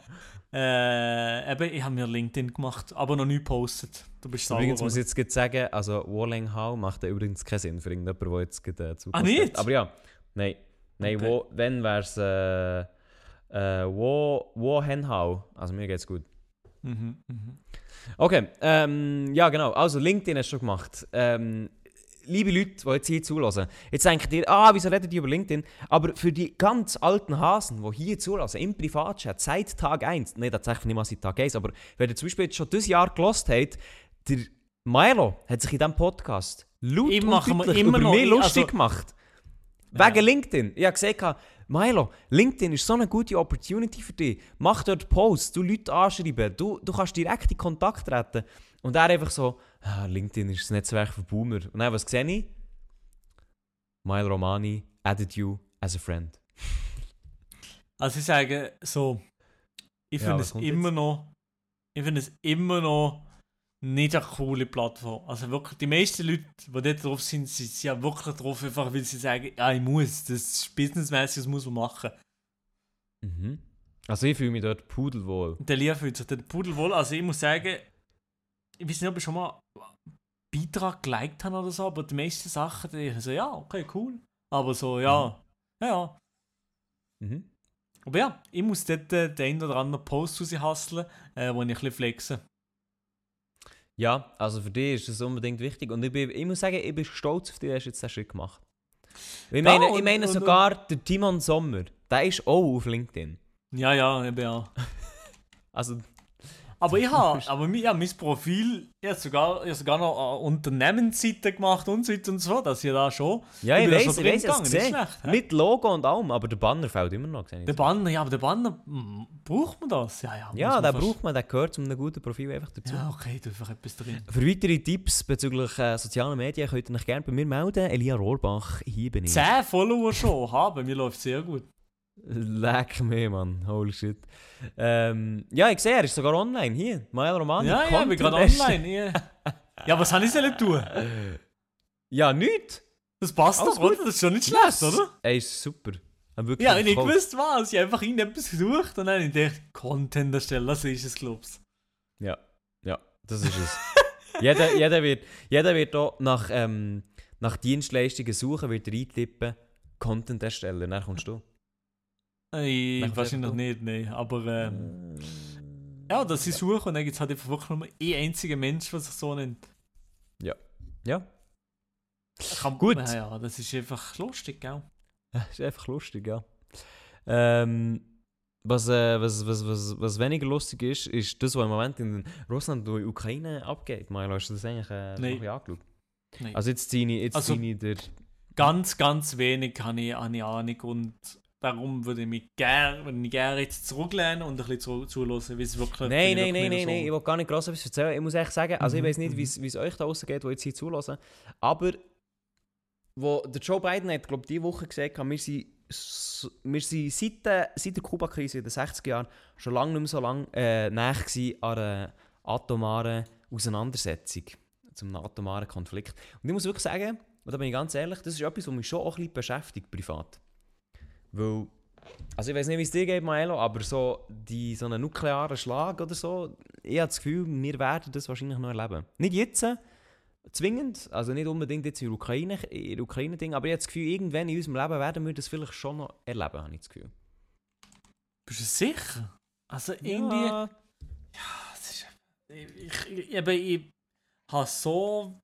äh, eben, ich habe mir LinkedIn gemacht, aber noch nie gepostet. Du bist sauer. Übrigens muss ich jetzt sagen, also wo leng hao macht ja übrigens keinen Sinn für irgendjemanden, der jetzt gerade äh, Ah, nicht? hat. Aber ja, nein. Nein, Okay. wo, wenn wär's äh, äh, wo, wo hen hao. Also mir geht's gut. Mhm, mhm. Okay, ähm, ja genau. Also LinkedIn hast du schon gemacht. Ähm, liebe Leute, die jetzt hier zulassen, jetzt denkt ihr, ah, wieso redet ihr über LinkedIn? Aber für die ganz alten Hasen, die hier zulassen, im Privatchat, seit Tag 1, nein, tatsächlich nicht mal seit Tag 1, aber wenn ihr zum Beispiel jetzt schon dieses Jahr gelost habt, der Milo hat sich in diesem Podcast laut Ich und mache mir deutlich immer über noch- mich ich- lustig also- gemacht. Ja. Wegen LinkedIn. Ich habe gesagt, Milo, LinkedIn ist so eine gute Opportunity für dich. Mach dort Posts, du Leute anschreiben, du, du kannst direkt in Kontakt treten. Und er einfach so, ah, LinkedIn ist das Netzwerk für Boomer. Und dann, was sehe ich? Milo Romani added you as a friend. Also ich sage so, ich Ja, finde was es immer noch, ich finde es immer noch nicht eine coole Plattform. Also wirklich, die meisten Leute, die dort drauf sind, sind sind ja wirklich drauf, einfach weil sie sagen, ja, ich muss, das ist businessmäßig, das muss man machen. Mhm. Also ich fühle mich dort pudelwohl. Der Lia fühlt sich der Pudel wohl. Also ich muss sagen, ich weiß nicht, ob ich schon mal einen Beitrag geliked habe oder so, aber die meisten Sachen, die ich so, ja, okay, cool. Aber so, ja, ja, ja. Mhm. Aber ja, ich muss dort äh, den oder anderen Post raushasseln, äh, wo ich ein bisschen flexe. Ja, also für dich ist das unbedingt wichtig. Und ich, bin, ich muss sagen, ich bin stolz auf dich, dass du jetzt den Schritt gemacht Ich Ja, meine, ich und- meine und- sogar, der Timon Sommer, der ist auch auf LinkedIn. Ja, ja, eben ja. Also, Aber ich habe, aber mi- ja, mein Profil, ich habe sogar, ich sogar noch eine Unternehmensseite gemacht und so weiter und so dass ich da schon. ja, ich weiß, ich drin weiß, ich gegangen, es schlecht? Mit Logo und allem, aber der Banner fehlt immer noch. Der. Banner, ja, aber der Banner, mm, braucht man das? Ja, ja. Ja, den braucht man, der gehört zu einem guten Profil einfach dazu. Ja, okay, da einfach etwas drin. Für weitere Tipps bezüglich äh, sozialen Medien könnt ihr euch gerne bei mir melden. Elia Rohrbach, hier bin ich. 10 Follower schon haben, mir läuft sehr gut. Leck mir, Mann. Holy shit. Ähm, ja, ich sehe, er ist sogar online. Hier, Mael Romani. ja, ja, ich bin gerade online. Ja. ja, was soll ich sollen tun? Ja, nichts. Das passt Alles doch, gut. oder? Das ist schon nicht schlecht, oder? Ey, ist super. Wirklich Ja, ich nicht gewusst was. Ich habe einfach irgendetwas gesucht und dann habe ich gedacht, Content erstellen, das ist es, glaubst Ja, ja, das ist es. jeder, jeder wird, jeder wird auch nach, ähm, nach Dienstleistungen suchen, wird er eintippen, Content erstellen, dann kommst du. Dann wahrscheinlich einfach nicht, nein. Aber ähm, ja, dass ich suche und dann gibt es halt einfach wirklich nur ein einziger Mensch, der sich so nennt. Ja, Kann, Gut. Ja, ja, das ist einfach lustig, gell? ist einfach lustig, ja. Ähm, was, äh, was, was, was, was weniger lustig ist, ist das, was im Moment in Russland und Ukraine abgeht. Milo, hast du das eigentlich äh, noch bisschen angeschaut? Nein. Also jetzt ziehe ich, jetzt Also- ziehe ich der... ganz, ganz wenig habe ich, ich Ahnung und darum würde ich mich gerne gern jetzt zurücklehnen und ein bisschen zu, zulassen, wie es wirklich Nein, nein, nein, nein, nein, ich will gar nicht gross etwas erzählen. Ich muss echt sagen, also ich Mhm, weiß nicht, mhm. wie es- euch da draußen geht, die jetzt hier zulassen. Aber wo der Joe Biden hat, glaube ich, diese Woche gesagt, wir sind, wir sind seit, der- seit der Kuba-Krise in den 60er Jahren schon lange nicht mehr so lange äh, gewesen an einer atomaren Auseinandersetzung, zum atomaren Konflikt. Und ich muss wirklich sagen, und da bin ich ganz ehrlich, das ist etwas, was mich schon auch ein bisschen beschäftigt, privat. Weil, also ich weiß nicht, wie es dir geht, Maelo, aber so, die, so einen nuklearen Schlag oder so, ich habe das Gefühl, wir werden das wahrscheinlich noch erleben. Nicht jetzt, zwingend, also nicht unbedingt jetzt in der Ukraine, in der Ukraine-Ding, aber ich habe das Gefühl, irgendwann in unserem Leben werden wir das vielleicht schon noch erleben, habe ich das Gefühl. Bist du sicher? Also irgendwie. Ja, Das ist, ich, ich, eben, ich habe so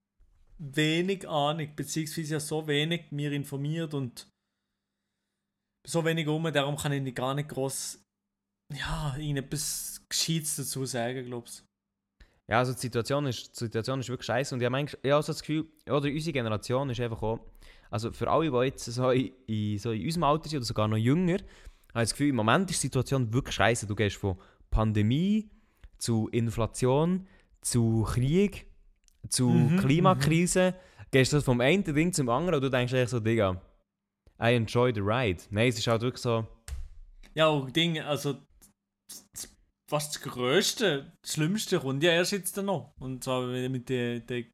wenig Ahnung, beziehungsweise ja so wenig mir informiert und so wenig um, darum kann ich gar nicht groß ja, ihnen etwas Gescheites dazu sagen, glaubst Ja, also die Situation ist, die Situation ist wirklich scheiße. Und ich habe eigentlich- ich habe also das Gefühl, oder unsere Generation ist einfach auch, also für alle, die jetzt so in, in, so in unserem Alter sind oder sogar noch jünger, habe ich das Gefühl, im Moment ist die Situation wirklich scheiße. Du gehst von Pandemie zu Inflation, zu Krieg, zu Mhm, Klimakrise, gehst du vom einen Ding zum anderen und du denkst echt so, Digga, I enjoy the ride. Nein, es ist halt wirklich so, Ja, und Ding, also was das Größte, das Schlimmste kommt ja erst jetzt noch. Und zwar mit den, den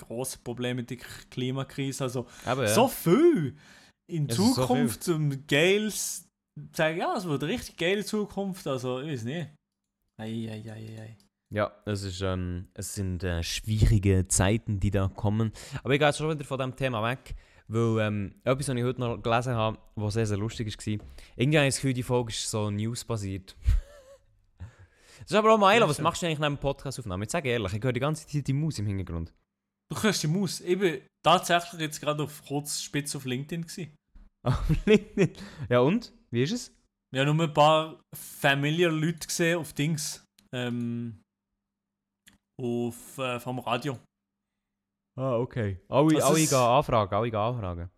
grossen Problemen mit der Klimakrise. Also eben, ja. so viel in Es ist so Zukunft zum Geiles sagen, ja, es wird eine richtig geile Zukunft. Also, ich weiß nicht. Ei, ei, ei, ei. Ja, es, ist, ähm, es sind äh, schwierige Zeiten, die da kommen. Aber ich gehe jetzt schon wieder von diesem Thema weg, weil ähm, etwas, was ich heute noch gelesen habe, was sehr, sehr lustig war, irgendwie habe ich das Gefühl, die Folge ist so newsbasiert. das ist aber auch Milo, Ja, was machst du eigentlich neben dem Podcast aufnehmen? Jetzt sage ehrlich, ich höre die ganze Zeit die Maus im Hintergrund. Du hörst die Maus. Ich bin tatsächlich jetzt gerade auf kurz spitz auf LinkedIn gewesen. Auf LinkedIn. ja und? Wie ist es? Wir haben nur ein paar familiar Leute gesehen auf Dings. Ähm, auf, äh, vom Radio. Ah, okay. Alle, Das alle gehen anfragen, alle gehen anfragen.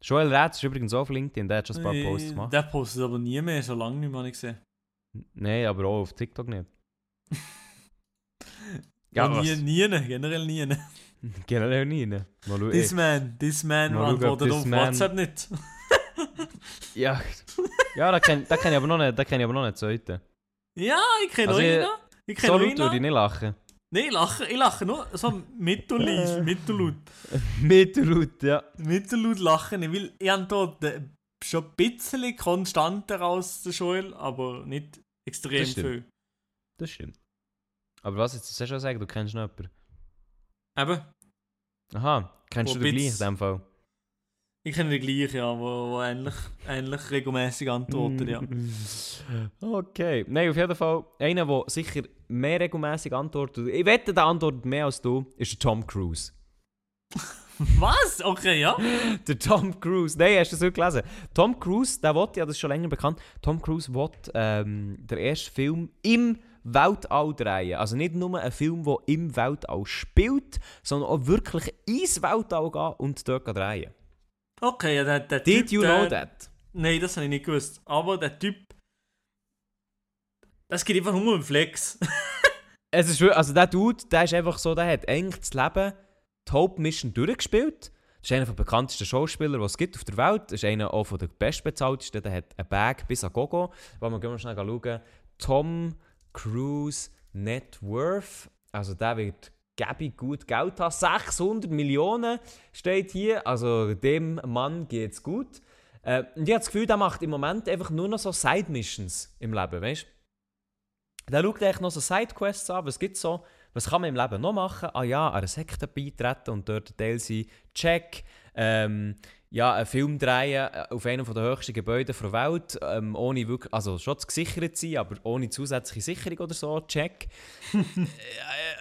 Joel Rätz ist übrigens auch auf LinkedIn, der hat schon ein paar Äh, Posts gemacht. Der postet aber nie mehr, schon lange nicht mehr nicht gesehen. Nein, aber auch auf TikTok nicht. Ja, was? nie, nie, generell nie. Generell nie. ne? Mal schauen. This man, this man Mal antwortet auf man- WhatsApp nicht. Ja, ja da kenne da kenn ich aber noch nicht, da kenn ich aber noch nicht zweiten. ja, ich kenne Also also ich- ihn noch. Ich kenne So ihn würde ich nicht lachen. Nein, ich lache, ich lache nur so mittelleis, mittellaut. Mittellaut, ja. Mittellaut lachen, ich will, ich habe äh, schon ein bisschen konstanter als der Joel, aber nicht extrem Das viel. Das stimmt. Aber was, jetzt du schon sagen, du kennst noch jemanden. Eben, Aha, kennst Wo du den gleich in dem Fall? Ich kenne den gleichen, ja, wo, wo ähnlich, ähnlich regelmäßig antwortet, ja. Okay. Nein, auf jeden Fall, einer, der sicher mehr regelmäßig antwortet, ich wette, der antwortet mehr als du, ist der Tom Cruise. Was? Okay, ja. Der Tom Cruise. Nein, hast du das heute gelesen? Tom Cruise, der will, ja, das ist schon länger bekannt, Tom Cruise will ähm, der erste Film im Weltall drehen. Also nicht nur ein Film, der im Weltall spielt, sondern auch wirklich ins Weltall gehen und dort drehen. Okay, ja, der, der Did Typ, you der, know that? Nein, das habe ich nicht gewusst. Aber der Typ. Das geht einfach nur um Flex. Es ist also der Dude, der ist einfach so, der hat eigentlich das Leben, die Hauptmission durchgespielt. Das ist einer der bekanntesten Schauspieler, die es gibt auf der Welt. Das ist einer auch von der bestbezahltesten. Der hat einen Bag bis an Gogo. Wollen wir gehen wir schnell schauen. Tom Cruise Net Worth. Also der wird gäbig gut Geld haben. 600 Millionen steht hier. Also dem Mann geht's gut. Äh, und ich habe das Gefühl, der macht im Moment einfach nur noch so Side-Missions im Leben, weißt du? Der schaut echt noch so Sidequests an, was gibt's so, was kann man im Leben noch machen? Ah ja, einer Sekte beitreten und dort Teil sein, check. Ähm, ja, einen Film drehen äh, auf einem der höchsten Gebäude der Welt, ähm, ohne wirklich, also schon zu gesichert sein, aber ohne zusätzliche Sicherung oder so, check.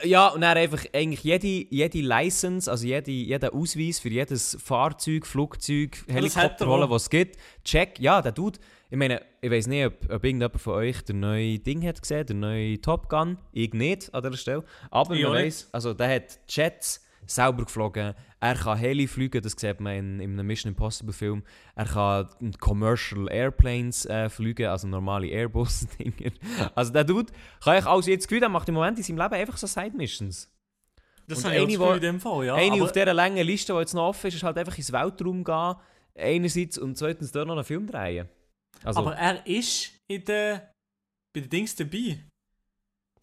Äh, ja, und dann einfach eigentlich jede, jede License, also jede, jeder Ausweis für jedes Fahrzeug, Flugzeug, er Helikopter was es gibt, check. Ja, der Dude, ich meine, ich weiß nicht, ob, ob irgendjemand von euch den neuen Ding hat gesehen, den neuen Top Gun. Ich nicht an dieser Stelle. Aber Ich man weiss, also der hat Jets selber geflogen. Er kann Heli fliegen, das sieht man in, in einem Mission Impossible Film. Er kann Commercial Airplanes äh, fliegen, also normale Airbus-Dinger. Also der Dude kann ich alles jetzt Gefühl, der macht im Moment in seinem Leben einfach so Side-Missions. Das habe ich auch in dem Fall, ja. Eine auf dieser langen Liste, die jetzt noch offen ist, ist halt einfach ins Weltraum gehen. Einerseits und zweitens dort noch einen Film drehen. Also, aber er ist in der, bei den Dings dabei.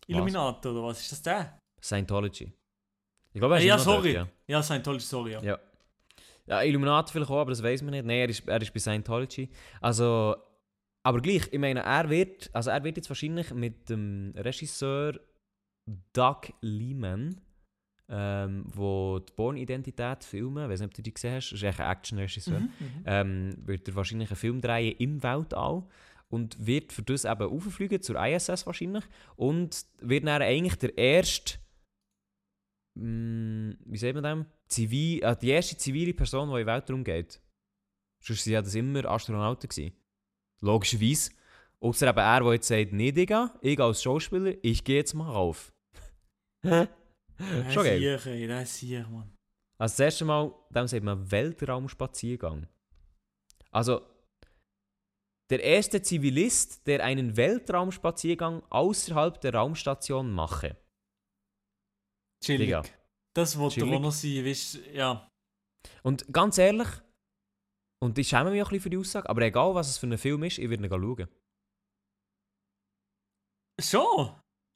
Illuminator, oder was ist das der? Scientology. Ich glaube, er ist ja, sorry. dort, Ja, Scientology, sorry, ja. ja. ja. Ja, Illuminati vielleicht auch, aber das weiß man nicht. Nein, er ist, er ist bei Scientology. Also, aber gleich, ich meine, er wird, also er wird jetzt wahrscheinlich mit dem Regisseur Doug Liman, ähm, wo die Born-Identität filmen, ich weiß nicht, ob du die gesehen hast, das ist eigentlich ein Action-Regisseur, Mhm, mhm. ähm, wird er wahrscheinlich einen Film drehen im Weltall. und wird für das eben auffliegen, zur ISS wahrscheinlich. Und wird dann eigentlich der erste, mh, wie sagt man dem? Zivil, äh, die erste zivile Person, die in den Weltraum geht. Sonst waren ja das immer Astronauten. Gewesen. Logischerweise. Außer eben er, der jetzt sagt, nee, Digga, ich als Schauspieler, ich gehe jetzt mal rauf. Das Schon geil. das ist sicher, Mann. Also das erste Mal, dem sagt man Weltraumspaziergang. Also, der erste Zivilist, der einen Weltraumspaziergang außerhalb der Raumstation mache. Chillig. Digga. Das wollte Chillig. auch noch sein, weißt du, ja. Und ganz ehrlich, und ich schäme mich auch ein bisschen für die Aussage, aber egal was es für ein Film ist, ich werde ihn schauen. Schon?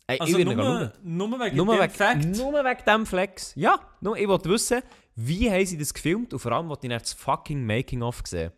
Ey, Also ich werde ihn nur, schauen. nur wegen Nur dem wegen, Fakt? nur wegen dem Flex. Ja, nur, ich wollte wissen, wie haben sie das gefilmt und vor allem wollte ich das fucking Making-of sehen.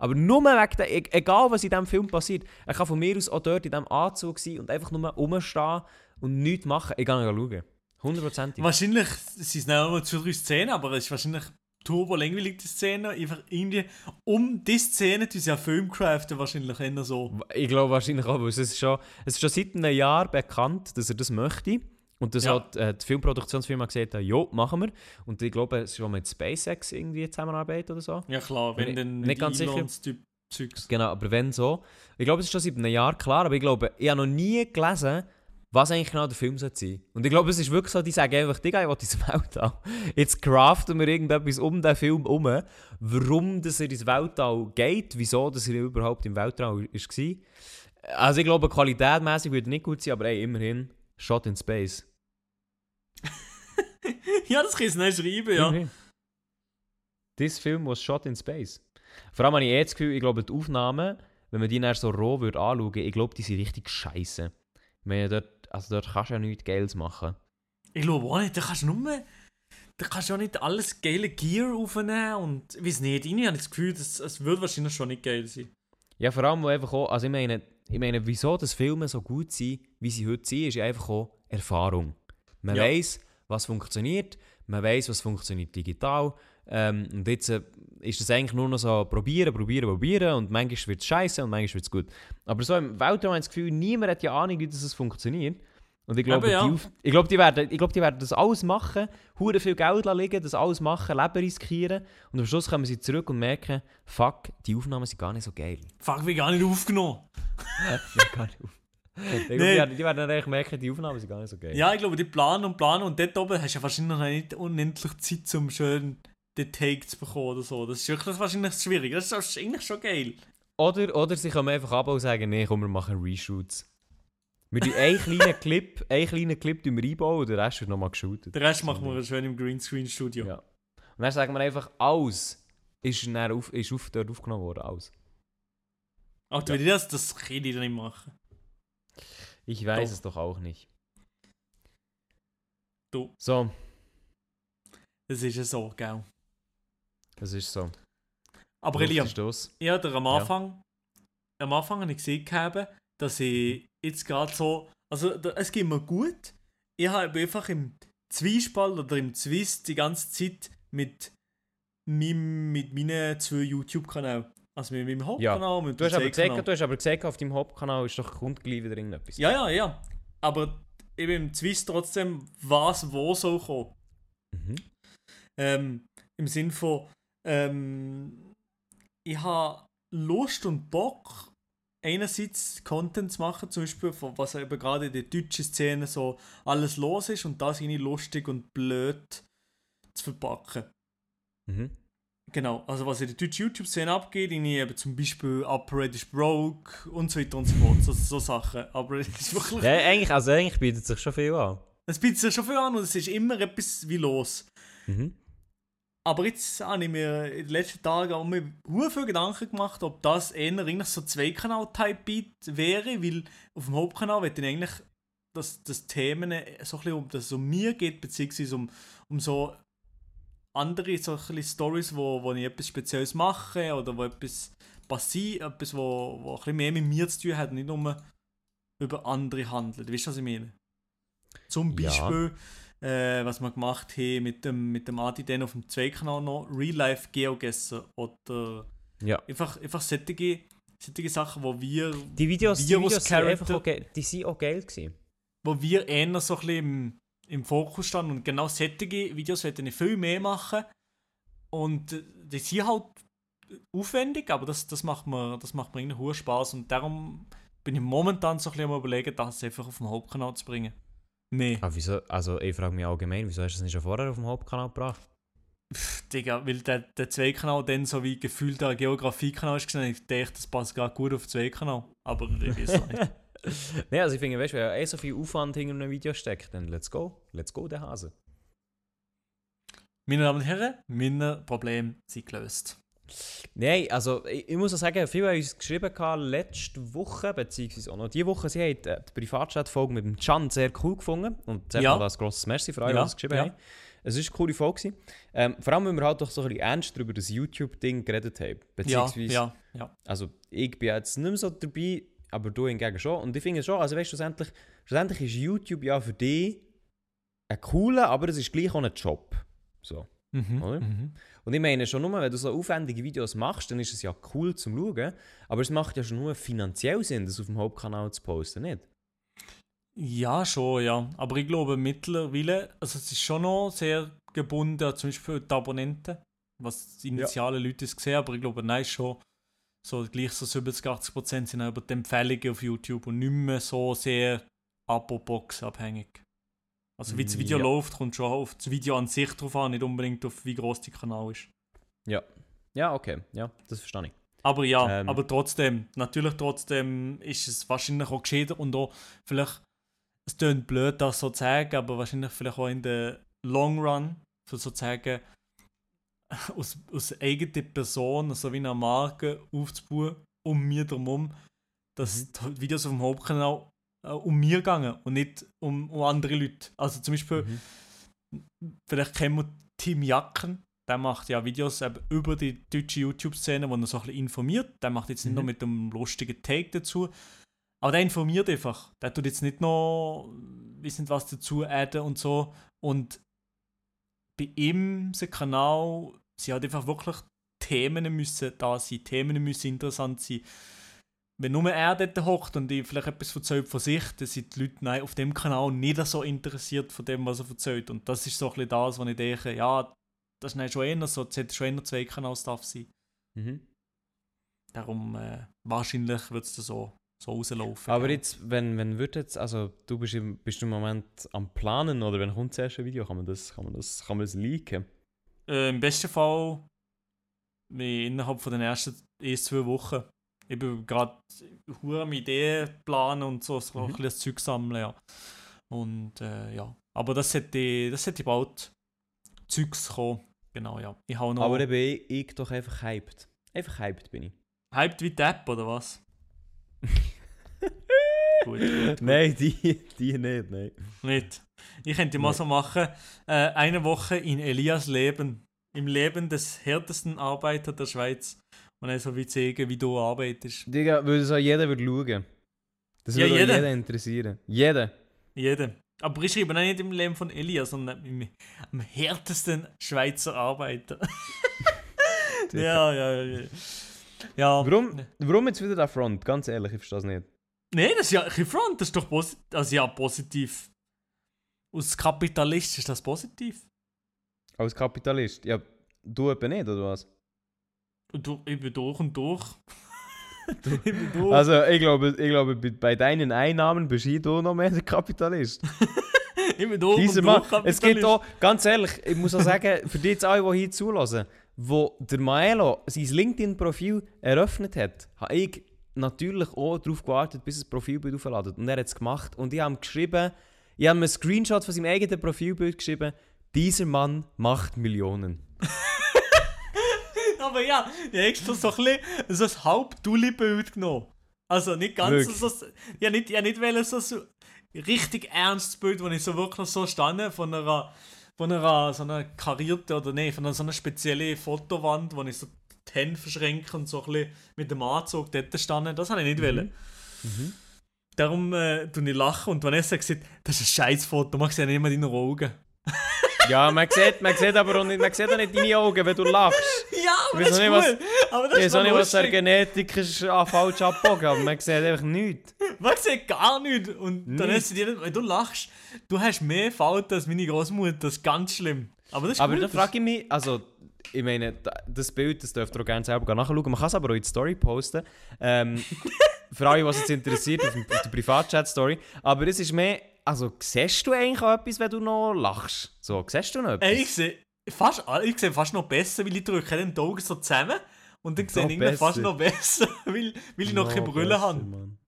Aber nur wegen dem, e- egal was in diesem Film passiert, er kann von mir aus auch dort in diesem Anzug sein und einfach nur rumstehen und nichts machen. Ich ihn schauen. Hundertprozentig. Wahrscheinlich sind es nicht nur zwei, drei Szenen, aber es ist wahrscheinlich turbo langweilig, die Szene. Einfach irgendwie um die Szene, die sie ja Filmcraften wahrscheinlich eher so. Ich glaube wahrscheinlich auch, weil es ist schon, es ist schon seit einem Jahr bekannt, dass er das möchte. Und das Ja. hat äh, die Filmproduktionsfirma gesagt, ja, jo, machen wir. Und ich glaube, es ist schon mit SpaceX irgendwie zusammenarbeitet oder so. Ja klar, wenn dann nicht ganz sicher. Typ Zeugs. Genau, aber wenn so. Ich glaube, es ist schon seit einem Jahr klar, aber ich glaube, ich habe noch nie gelesen, was eigentlich genau der Film sein soll. Und ich glaube, es ist wirklich so, die sagen einfach, Digga, ich will ins Weltall. Jetzt craften wir irgendetwas um den Film herum, warum dass er ins Weltall geht, wieso dass er überhaupt im Weltall war. Also ich glaube, qualitätmäßig würde nicht gut sein, aber ey, immerhin, Shot in Space. ja, das kannst du nicht schreiben, ja. This film was shot in space. Vor allem habe ich eh das Gefühl, ich glaube, die Aufnahmen, wenn man die dann so roh würde anschauen, ich glaube, die sind richtig scheiße. Ich meine, dort, also dort kannst du ja nichts Geiles machen. Ich glaube auch nicht, da kannst du nur. Da kannst du auch nicht alles geile Gear aufnehmen und. Ich weiß nicht, irgendwie habe ich das Gefühl, das, es wird wahrscheinlich schon nicht geil sein. Ja, vor allem, wo einfach auch, also ich meine, ich meine, wieso das Filme so gut sind, wie sie heute sind, ist ja einfach auch Erfahrung. Man Ja. weiß, was funktioniert, man weiß, was funktioniert digital. Ähm, und jetzt äh, ist es eigentlich nur noch so probieren, probieren, probieren und manchmal wird es scheiße und manchmal wird es gut. Aber so im Weltraum habe ich das Gefühl, niemand hat ja Ahnung, wie das funktioniert. Und ich glaube, ja. die, ich glaube, die, werden, ich glaube, die werden das alles machen, hure viel Geld liegen, das alles machen, Leben riskieren und am Schluss kommen sie zurück und merken, fuck, die Aufnahmen sind gar nicht so geil. Fuck, wie gar nicht aufgenommen. Ja, gar nicht auf. Ich glaube, Nee. die, werden- die werden dann eigentlich merken, die Aufnahmen sind gar nicht so geil. Ja, ich glaube, die planen und planen und dort oben hast du ja wahrscheinlich noch nicht unendlich Zeit, um schön den Take zu bekommen oder so. Das ist wirklich wahrscheinlich schwierig. Das ist eigentlich schon geil. Oder, oder sie kommen einfach ab und sagen, nee, komm, wir machen Reshoots. Wir tun einen kleinen Clip, einen kleinen Clip wir einbauen und der Rest wird nochmal geshootet. Den Rest machen wir schön im Greenscreen-Studio. Ja. Und dann sagen wir einfach, alles ist, dann auf, ist auf, dort aufgenommen worden, alles. Ach, wenn ich das, das kann ich nicht machen. Ich weiß Doch. es doch auch nicht. Du. So, Das ist ja so, gell. Das ist so. Aber Luft Elia, ist das. ich hatte am Anfang, am Anfang habe ich gesehen, gehabt, dass ich jetzt gerade so, also es geht mir gut. Ich habe einfach im Zwiespalt oder im Zwist die ganze Zeit mit, meinem, mit meinen zwei YouTube-Kanälen. Also mit meinem Hauptkanal und mit Du hast, dem aber C-Kanal. gesagt, du hast aber gesagt, auf deinem Hauptkanal ist doch kommt gleich wieder irgendetwas. Ja, ja, ja. Aber eben im Zwist trotzdem, was wo soll kommen. Mhm. Ähm, Im Sinn von, ähm, ich habe Lust und Bock, einerseits Content zu machen, zum Beispiel, von was eben gerade in der deutschen Szene so alles los ist und das irgendwie lustig und blöd zu verpacken. Mhm. Genau, also was in der deutschen YouTube-Szene abgeht, irgendwie eben zum Beispiel Upgrade is broke und so weiter und so fort, so, so Sachen. Aber es ist wirklich, Ja, eigentlich, also eigentlich bietet sich schon viel an. es bietet sich schon viel an und es ist immer etwas wie los. Mhm. Aber jetzt habe ich mir in den letzten Tagen auch mir viele Gedanken gemacht, ob das eher eigentlich so Zweikanal-Type-Beat wäre, weil auf dem Hauptkanal wird dann eigentlich, dass das Themen so ein bisschen um das um mir geht, beziehungsweise um, um so andere so ein Stories, wo, wo ich etwas Spezielles mache oder wo etwas passiert, etwas, wo, wo ein bisschen mehr mit mir zu tun hat, nicht nur über andere handelt. Weißt du, was ich meine? Zum Ja. Äh, was wir gemacht haben mit dem, mit dem Adi dann auf dem Zweikanal noch, Real Life Geogesser oder Ja. einfach, einfach solche solche Sachen, wo wir, Die Videos, die Videos sind einfach auch, die sind auch geil gewesen. wo wir eher so ein bisschen im, im Fokus standen und genau solche Videos hätte ich viel mehr machen und äh, die sind halt aufwendig, aber das, das macht mir, das macht mir irgendwie hohen Spaß und darum bin ich momentan so ein bisschen am überlegen, das einfach auf den Hauptkanal zu bringen. Mehr. Ah, wieso? Also, ich frage mich allgemein, wieso hast du das nicht schon vorher auf dem Hauptkanal gebracht? Digga, weil der, der Zweikanal dann so wie gefühlt der Geografiekanal ist gesehen, ich dachte, das passt gerade gut auf den Zweikanal. Aber ich weiß auch nicht. Nein, also ich finde, weißt du, wenn eh so viel Aufwand hinter einem Video steckt, dann let's go. Let's go, der Hase. Meine Damen und Herren, meine Probleme sind gelöst. Nein, also ich, ich muss auch sagen, viele haben uns geschrieben gehabt, letzte Woche, beziehungsweise auch noch diese Woche, sie haben äh, die Privatchat-Folge mit dem Can sehr cool gefunden. Und sehr Ja. mal ein grosses Merci für alle, Ja, die es geschrieben ja. haben. Es war eine coole Folge. Ähm, vor allem, weil wir halt doch so ein bisschen ernst über das YouTube-Ding geredet haben. Ja, Beziehungsweise, ja, ja. also ich bin jetzt nicht mehr so dabei, aber du hingegen schon. Und ich finde schon, also weißt du, schlussendlich, schlussendlich ist YouTube ja für dich ein cooler, aber es ist gleich auch ein Job. So. Mhm. Oder? Mhm. Und ich meine schon nur, wenn du so aufwendige Videos machst, dann ist es ja cool zum Schauen, aber es macht ja schon nur finanziell Sinn, das auf dem Hauptkanal zu posten, nicht? Ja, schon, ja. Aber ich glaube mittlerweile, also es ist schon noch sehr gebunden, zum Beispiel die Abonnenten, was die initialen Leute es sehen, aber ich glaube, nein, schon so gleich so 70, 80 Prozent sind auch über die Empfehlungen auf YouTube und nicht mehr so sehr Abo-Box abhängig. Also wie das Video Ja. läuft, kommt schon auf das Video an sich drauf an, nicht unbedingt auf wie groß der Kanal ist. Ja. Ja, okay. Ja, das verstehe ich. Aber ja, Ähm. aber trotzdem, natürlich trotzdem ist es wahrscheinlich auch gescheiter und auch vielleicht, es klingt blöd, das so zu sagen, aber wahrscheinlich vielleicht auch in der Long Run, sozusagen aus, aus eigener Person, so wie eine Marke aufzubauen, um mir drumherum, dass die Videos auf dem Hauptkanal äh, um mir gehen und nicht um, um andere Leute. Also zum Beispiel, vielleicht kennen wir Tim Jacken, der macht ja Videos über die deutsche YouTube-Szene, wo er so ein bisschen informiert. Der macht jetzt nicht Mhm. nur mit dem lustigen Take dazu, aber der informiert einfach. Der tut jetzt nicht noch wissen was dazu adden und so. Und bei ihm, sein Kanal, sie hat einfach wirklich Themen müssen da sein, Themen müssen interessant sein. Wenn nur er dort hockt und ich vielleicht etwas erzählt von sich, dann sind die Leute nein, auf dem Kanal nicht so interessiert von dem, was er erzählt. Und das ist so ein bisschen das, was ich denke, ja, das ist schon eher so, es hätte schon eher zwei Kanal-Stuff sein. Mhm. Darum, äh, wahrscheinlich wird es dann so, so rauslaufen. Aber gell. jetzt, wenn, wenn wird jetzt, also du bist, im, bist im Moment am Planen oder wenn kommt das erste Video, kann man das, kann man das, kann man das leaken? Äh, Im besten Fall wie innerhalb von den ersten ein, zwei Wochen. Ich bin gerade hure Ideen planen und so, so Mhm. ein bisschen das Zeug sammeln, ja. Und äh, ja. Aber das hätte, das hätte bald Zeugs kommen. Genau, ja. Ich noch Aber bin ich, ich doch einfach hyped. Einfach hyped bin ich. hyped wie Depp, oder was? gut, gut, gut. Nein, die, die nicht, nein. Nicht. Ich könnte mal so machen, äh, eine Woche in Elias Leben. Im Leben des härtesten Arbeiters der Schweiz. Und dann so wie zeigen, wie du arbeitest. Digga, das auch jeder würde schauen. Das Ja, würde jeder. jeder interessieren. Jeder. Jeder. Aber ich schreibe nicht im Leben von Elias, sondern im, am härtesten Schweizer Arbeiter. ja, ja, ja. Ja. Warum, warum jetzt wieder der Front? Ganz ehrlich, ich verstehe es nicht. Nein, das ist ja kein Front, das ist doch positiv. Also ja, positiv. Aus Kapitalist ist das positiv. Als Kapitalist? Ja, du eben nicht, oder was? Du, ich bin durch und durch. ich bin durch. Also, ich glaube, ich glaube bei- deinen Einnahmen bist du noch mehr der Kapitalist. ich bin durch Dieser und Mann, durch. es gibt Kapitalist. auch, ganz ehrlich, ich muss auch sagen, für die jetzt alle, die hier zulassen, wo der Maelo sein LinkedIn-Profil eröffnet hat, habe ich natürlich auch darauf gewartet, bis das Profilbild aufladet. Und er hat es gemacht. Und ich habe ihm geschrieben, ich habe ihm einen Screenshot von seinem eigenen Profilbild geschrieben, dieser Mann macht Millionen. Aber ja, ich habe extra so ein bisschen so ein Halb-Dulli-Bild genommen. Also nicht ganz Wirklich? so. ja, nicht, ja, nicht wollen, so, so richtig ernstes Bild, wo ich so wirklich so stande von einer, von einer so einer karierten oder nee, von einer so einer speziellen Fotowand, wo ich so die Hände verschränke und so ein bisschen mit dem Anzug dort stande. Das habe ich nicht wollen. Darum äh, tue ich lachen und Vanessa gesagt, das ist ein scheiß Foto, man sieht nicht mehr deine Augen. Ja, man sieht, man sieht aber auch nicht, man sieht auch nicht deine Augen, wenn du lachst. Aber Ich das ist nicht, cool. Aber das Ich ist weiß auch nicht, was der. Genetik ist ah, falsch abgebogen, aber man sieht einfach nichts. Man sieht gar nichts. Und dann Nicht. hast du dir, wenn du lachst, du hast mehr Falten als meine Großmutter. Das ist ganz schlimm. Aber das ist Aber gut. da frage ich mich, also, ich meine, da- das Bild, das dürft ihr auch gerne selber nachschauen. Man kann es aber auch in die Story posten. Ähm, für alle, was es jetzt interessiert, auf, dem- auf der Privatchat-Story. Aber es ist mehr, also, siehst du eigentlich auch etwas, wenn du noch lachst? So, siehst du noch etwas? Ey, ich sehe fast, ich sehe fast noch besser, weil ich drücke dann die Augen so zusammen. Und dann sehe Noch ich fast besser. noch besser, weil, weil ich noch keine Brille habe. Mann.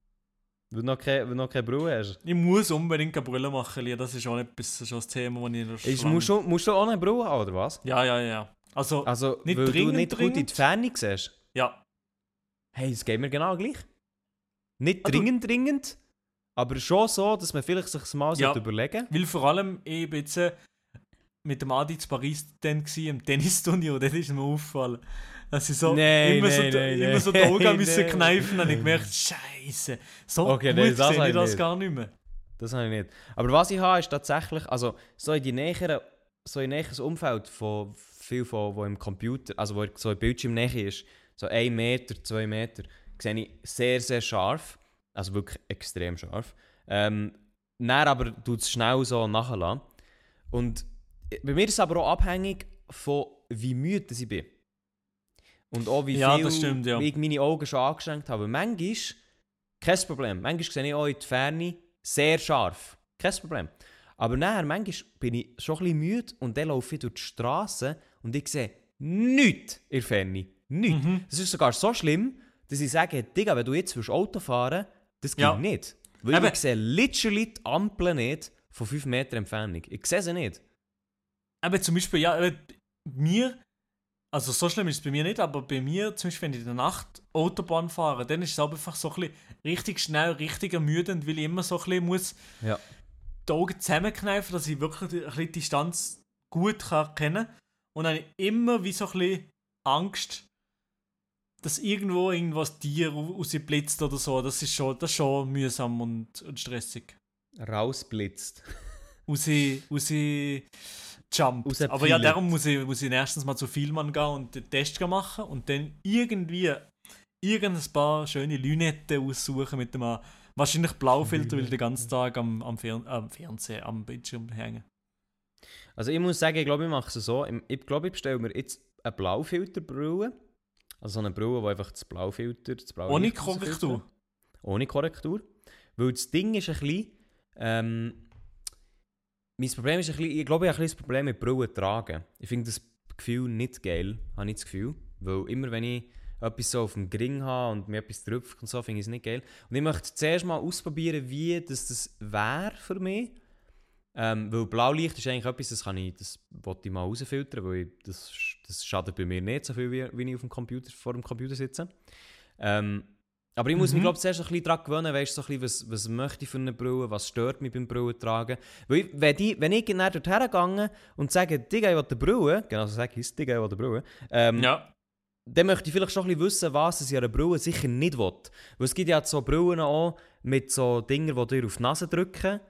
Weil du noch keine, weil du noch keine Brille hast. Ich muss unbedingt eine Brille machen, Lia. das ist schon etwas, das schon das Thema, das ich noch Ist, schon- musst, du, musst du auch eine Brille haben, oder was? Ja, ja, ja. Also, Also, Nicht weil du dringend, nicht gut in die dringend. Ferne siehst? ja. Hey, es geht mir genau gleich. Nicht Ah, du- dringend, dringend, aber schon so, dass man vielleicht sich mal Ja. sollte überlegen Weil vor allem, bin jetzt äh, mit dem Adi in Paris dann gsi, im Tennisturnier, und dort ist mir aufgefallen, dass ich so Nein, immer, so, nein, die- nein, immer nein. so die Augen müssen kneifen, habe ich gemerkt, Scheiße, so Okay, gut nein, das sehe ich das nicht. gar nicht mehr. Das habe ich nicht. Aber was ich habe, ist tatsächlich, also so in die näheren, so in näheres Umfeld von viel von, wo im Computer, also wo so ein Bildschirm näher ist, so 1 Meter, 2 Meter, sehe ich sehr, sehr scharf. Also wirklich extrem scharf. Ähm, dann aber tut es schnell so nachlassen. Und bei mir ist es aber auch abhängig von wie müde ich bin. Und auch wie Ja, viel das stimmt, ja. wie ich meine Augen schon angestrengt habe. Manchmal, kein Problem. Manchmal sehe ich auch in die Ferne sehr scharf. Kein Problem. Aber nachher, manchmal bin ich schon ein bisschen müde und dann laufe ich durch die Straße und ich sehe nichts in der Ferne. Nichts. Mhm. Das ist sogar so schlimm, dass ich sage, Digga, wenn du jetzt willst Auto fahren das geht Ja. nicht. Weil Eben. ich sehe literally die Ampel nicht von 5 Meter Entfernung. Ich sehe sie nicht. Aber zum Beispiel, ja, äh, mir, also so schlimm ist es bei mir nicht, aber bei mir, zum Beispiel, wenn ich in der Nacht Autobahn fahre, dann ist es einfach so ein bisschen richtig schnell, richtig ermüdend, weil ich immer so ein bisschen muss Ja. die Augen zusammenkneifen, dass ich wirklich die- ein bisschen Distanz gut kann erkennen kann. Und dann habe ich immer wie so ein bisschen Angst, dass irgendwo irgendwas Tier rausblitzt oder so. Das ist schon, das ist schon mühsam und, und stressig. Rausblitzt. Raus, raus jumpt. Aber ja, darum muss ich, muss ich erstens mal zu Vielmann gehen und den Test machen und dann irgendwie irgendein paar schöne Lünetten aussuchen mit dem äh, wahrscheinlich Blaufilter, weil den ganzen Tag am, am, Fern am Fernsehen, am Bildschirm hängen. Also ich muss sagen, ich glaube, ich mache es so. Ich- glaube, ich bestelle mir jetzt eine Blaufilterbrille. Also so eine Brille, die einfach das Blaufilter, das Blaue Ohne. Korrektur. Ohne Korrektur. Weil das Ding ist ein bisschen... Ähm, mein Problem ist ein bisschen... Ich glaube, ich habe ein bisschen das Problem mit Brillen tragen. Ich finde das Gefühl nicht geil, habe ich das Gefühl. Weil immer wenn ich etwas so auf dem Gring habe und mir etwas trüpft und so, finde ich es nicht geil. Und ich möchte zuerst mal ausprobieren, wie das, das wäre für mich. Ähm, weil Blaulicht ist eigentlich etwas, das kann ich, das wollte ich mal rausfiltern, weil ich, das, das schadet bei mir nicht so viel, wie, wie ich auf dem Computer, vor dem Computer sitze. Ähm, aber ich muss mich, Mhm. glaube ich, zuerst ein bisschen daran gewöhnen, weißt, so ein bisschen, was, was möchte ich für eine Brille, was stört mich beim Brillen tragen. Weil ich, wenn, ich, wenn ich dann dorthin gehe und sage, Digga, ich will eine Brille, genau so sage ich es, Digga, ich will eine Brille, ähm, Ja. dann möchte ich vielleicht schon ein bisschen wissen, was ich an einer Brille sicher nicht will. Weil es gibt ja so Brillen auch mit so Dingen, die dir auf die Nase drücken.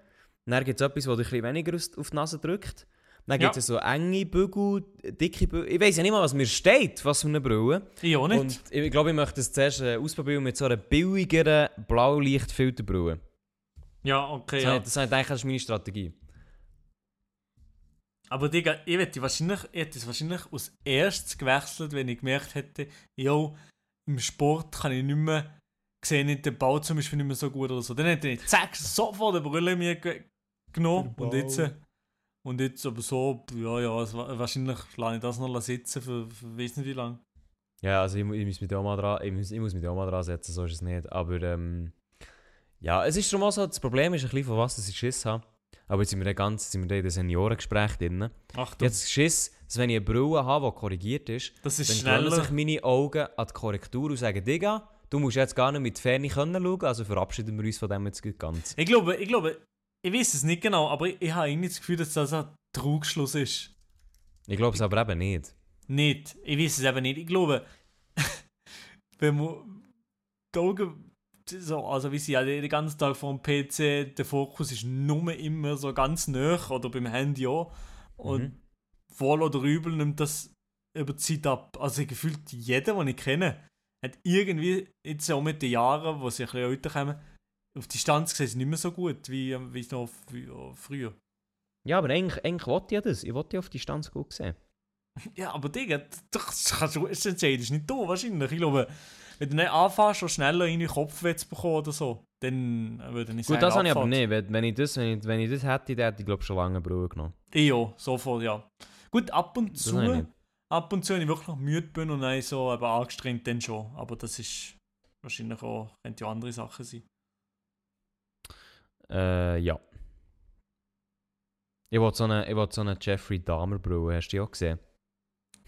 Dann gibt es etwas, das dir ein bisschen weniger auf die Nase drückt. Dann gibt es Ja. so enge Bügel, dicke Bügel. Ich weiß ja nicht mal, was mir steht, was eine Brille. Ich auch nicht. Und ich glaube, ich möchte es zuerst äh, ausprobieren mit so einer billigeren Blaulichtfilterbrille. ja, okay, Das, ja. das ich gedacht, das ist meine Strategie. Aber Digga, ich hätte wahrscheinlich, ich hätte es wahrscheinlich als erstes gewechselt, wenn ich gemerkt hätte, jo, im Sport kann ich nicht mehr, sehe nicht den Bau zum Beispiel nicht mehr so gut oder so. Dann hätte ich zack, sofort eine Brille mir ge genommen und jetzt, äh, und jetzt aber so, ja, ja, es, wahrscheinlich lasse ich das noch sitzen für, für weiß nicht wie lange. Ja, also ich, ich muss da auch mal dran, ich muss, ich muss mich da auch mal dran setzen, so ist es nicht. Aber ähm, ja, es ist schon mal so, das Problem ist ein bisschen, von was ich Schiss habe. Aber jetzt sind wir da ganz, jetzt sind wir in den Seniorengespräch drin. Achtung, Jetzt Schiss, dass wenn ich eine Brille habe, die korrigiert ist, das ist dann schneller. sich meine Augen an die Korrektur und sagen, Digga, du musst jetzt gar nicht mit Ferne können schauen, also verabschieden wir uns von dem jetzt ganz. Ich glaube, ich glaube, ich weiß es nicht genau, aber ich, ich habe irgendwie das Gefühl, dass das ein Trugschluss ist. Ich glaube es aber eben nicht. Nicht. Ich weiß es eben nicht. Ich glaube, wenn man die Augen, so, also wie sie ja den ganzen Tag vor dem PC, der Fokus ist nur immer so ganz nah oder beim Handy auch. Und Mhm. wohl oder übel nimmt das über die Zeit ab. Also gefühlt jeder, den ich kenne, hat irgendwie, jetzt auch mit den Jahren, wo sie ein bisschen älter kommen, auf Distanz gesehen, nicht mehr so gut, wie, ähm, wie noch ja, früher. Ja, aber eigentlich, eigentlich wollte ich das. Ich wollte ja auf Distanz gut sehen. Ja, aber Digga, das kannst du das entscheidest nicht du wahrscheinlich. Ich glaube, wenn du nicht anfängst, schon schneller in den Kopf zu bekommen oder so, dann würde ich sagen, Gut, das habe ich aber nicht. Wenn, ich das, wenn, ich, wenn ich das hätte, dann hätte ich glaube schon lange Brille genommen. Ja, sofort, ja. Gut, ab und Das zu, ab und zu, wenn ich wirklich noch müde bin und dann so angestrengt, dann schon. Aber das ist wahrscheinlich auch, könnte ja andere Sachen sein. Äh, ja. Ich wollte so eine, ich wollte so eine Jeffrey Dahmer Brille. Hast du die auch gesehen?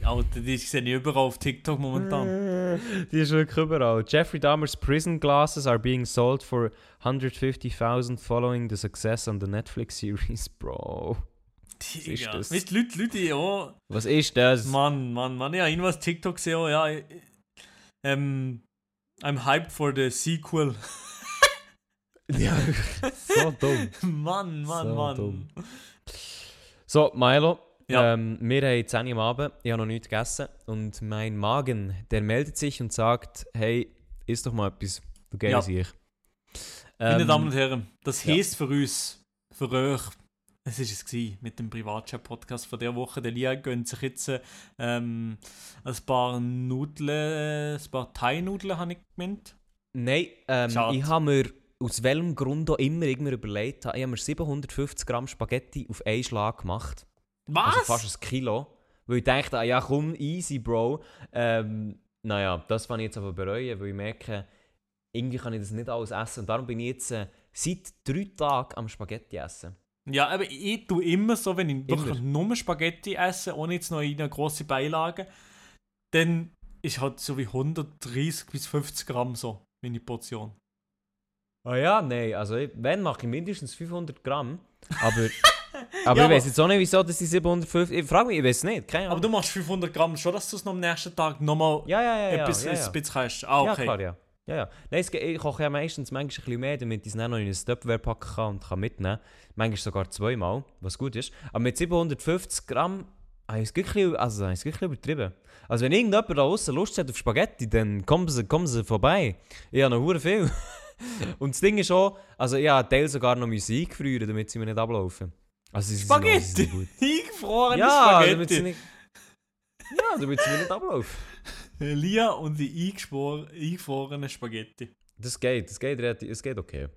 Alter, die sehe ich überall auf TikTok momentan. die ist wirklich überall. Jeffrey Dahmer's prison glasses are being sold for 150,000 following the success on the Netflix series, Bro. ist Digga. das? Weißt du, Leute, Leute, ja, Was ist das? Mann, Mann, Mann, ja, irgendwas TikTok gesehen, oh, ja, ich- ähm, I'm hyped for the sequel. Ja, so dumm. Mann, Mann, So Mann. dumm. So, Milo. Ja. Ähm, wir haben 10 Uhr am Abend, ich habe noch nichts gegessen und mein Magen, der meldet sich und sagt, hey, isst doch mal etwas, du Ja. geiles Ich. Meine Ähm, Damen und Herren, das ja. heisst für uns, für euch, es ist es gewesen, mit dem Privatchat-Podcast von der Woche. Der Lia gönnt sich jetzt ähm, ein paar Nudeln, ein paar Thai-Nudeln, habe ich gemeint. Nein, ähm, ich habe mir aus welchem Grund auch immer irgendwie überlegt, ich habe mir 750 Gramm Spaghetti auf einen Schlag gemacht. Was? Also fast ein Kilo. Weil ich dachte, ah, ja komm, easy, Bro. Ähm, naja, das fand ich jetzt aber bereuen, weil ich merke, irgendwie kann ich das nicht alles essen. Und darum bin ich jetzt äh, seit drei Tagen am Spaghetti essen. Ja, aber ich tue immer so, wenn ich wirklich nur Spaghetti esse, ohne jetzt noch eine große Beilage, dann ist halt so wie 130 bis 50 Gramm so meine Portion. Ah ja, nein, also ich- wenn mache ich mindestens 500 Gramm. Aber, aber Ja, ich weiß jetzt auch nicht, wieso dass die 750... Ich frage mich, ich weiß nicht, keine Aber du machst 500 Gramm schon, dass du es noch am nächsten Tag nochmal Ja, ja, ja, ja. etwas, ja, ja. ein bisschen kannst. Ah, Ja, okay. klar, ja. Ja, ja. Nein, es, ich koche ja meistens manchmal ein bisschen mehr, damit ich es dann noch in ein Tupperware packen kann und kann mitnehmen. Manchmal sogar zweimal, was gut ist. Aber mit 750 Gramm habe ich es ein bisschen, also, habe ich es ein bisschen übertrieben. Also wenn irgendjemand da draußen Lust hat auf Spaghetti, dann kommen sie, kommen sie vorbei. Ich habe noch hure viel. und das Ding ist auch, also ich habe Teil sogar noch Musik früher, damit sie mir nicht ablaufen. Also Spaghetti! Eingefrorene Ja, damit sie Spaghetti! nicht... Ja, damit sie mir nicht ablaufen. Lia und die eingefrorenen Spaghetti. Das geht, das geht relativ, es geht okay.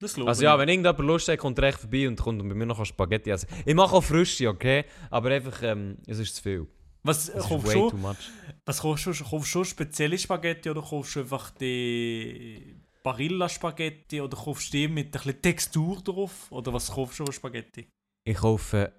Das glaube Also ich. ja, wenn irgendjemand Lust hat, kommt er echt vorbei und kommt bei mir noch Spaghetti essen. Ich mache auch frische, okay? Aber einfach, ähm, es ist zu viel. Was, Es ist kaufst du, was kaufst du? Kaufst du schon spezielle Spaghetti oder kaufst du einfach die Barilla-Spaghetti oder kaufst du die mit ein bisschen Textur drauf? Oder was kaufst du für Spaghetti? Ich kaufe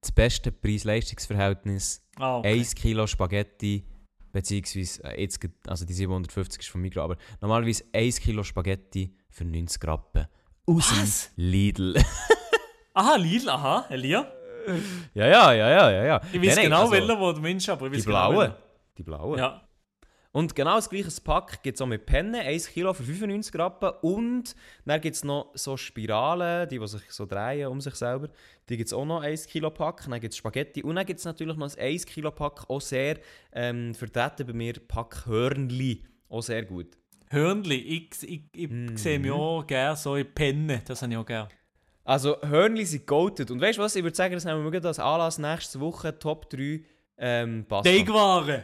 das beste Preis-Leistungs-Verhältnis. Ah, okay. 1 Kilo Spaghetti, beziehungsweise, äh, jetzt, also die 750 ist von Migros, aber normalerweise 1 Kilo Spaghetti für 90 Rappen. Aus Was? Lidl. Aha, Lidl, aha, Elia. ja, ja, ja, ja, ja, ja. Ich weiß Nein, genau, also, welcher, wo du meinst, aber ich Die weiß genau, blauen. welchen. Die blauen. Ja. Und genau das gleiche Pack gibt es auch mit Pennen, 1 Kilo für 95 Rappen. Und dann gibt es noch so Spiralen, die, die sich so drehen um sich selber. Die gibt es auch noch 1 Kilo Pack. Dann gibt es Spaghetti. Und dann gibt es natürlich noch ein 1 Kilo Pack, auch sehr ähm, vertreten bei mir, Pack Hörnli. Auch sehr gut. Hörnli, ich, ich, ich Mhm. sehe mich auch gerne so in Pennen, das habe ich auch gerne. Also Hörnli sind goated. Und weißt du was, ich würde sagen, das nehmen wir als Anlass nächste Woche Top 3 ähm, Pasta. Teigwaren!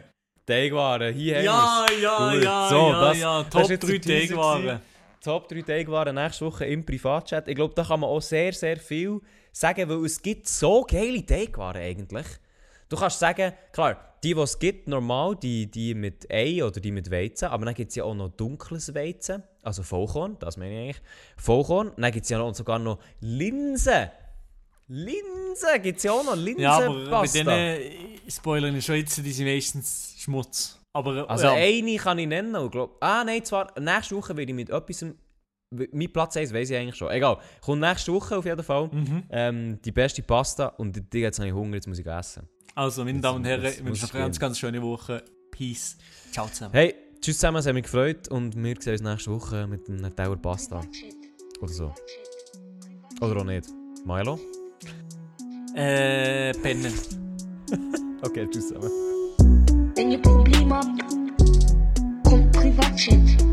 Teigwaren, hier haben Ja, wir's. ja, Gut. ja, So, ja, das- ja, das Top ist jetzt 3 der Teaser Teigwaren. Top 3 Teigwaren nächste Woche im Privatchat. Ich glaube, da kann man auch sehr, sehr viel sagen, weil es gibt so geile Teigwaren eigentlich. Du kannst sagen, klar, die, die es gibt, normal, die, die mit Ei oder die mit Weizen, aber dann gibt es ja auch noch dunkles Weizen, also Vollkorn, das meine ich eigentlich. Vollkorn, dann gibt es ja noch, sogar noch Linsen. Linsen gibt es ja auch noch, Ja, aber bei Linsenpasta. denen äh, spoilern ich schon jetzt, die sind meistens Schmutz. Aber äh, Also ja. eine kann ich nennen. Und glaub, ah nein, zwar nächste Woche werde ich mit etwas... Mein Platz 1 weiß ich eigentlich schon. Egal. Kommt nächste Woche auf jeden Fall. Mhm. Ähm, die beste Pasta und die, jetzt habe ich Hunger, jetzt muss ich essen. Also, meine Damen und Herren, ich wünsche euch eine ganz, ganz schöne Woche. Peace. Ciao zusammen. Hey, tschüss zusammen, es hat mich gefreut und wir sehen uns nächste Woche mit einem Tower Pasta. Oder so. Oder auch nicht. Milo? Äh, Pennen. Okay, tschüss zusammen. Wenn ihr Probleme habt, kommt Privatchat.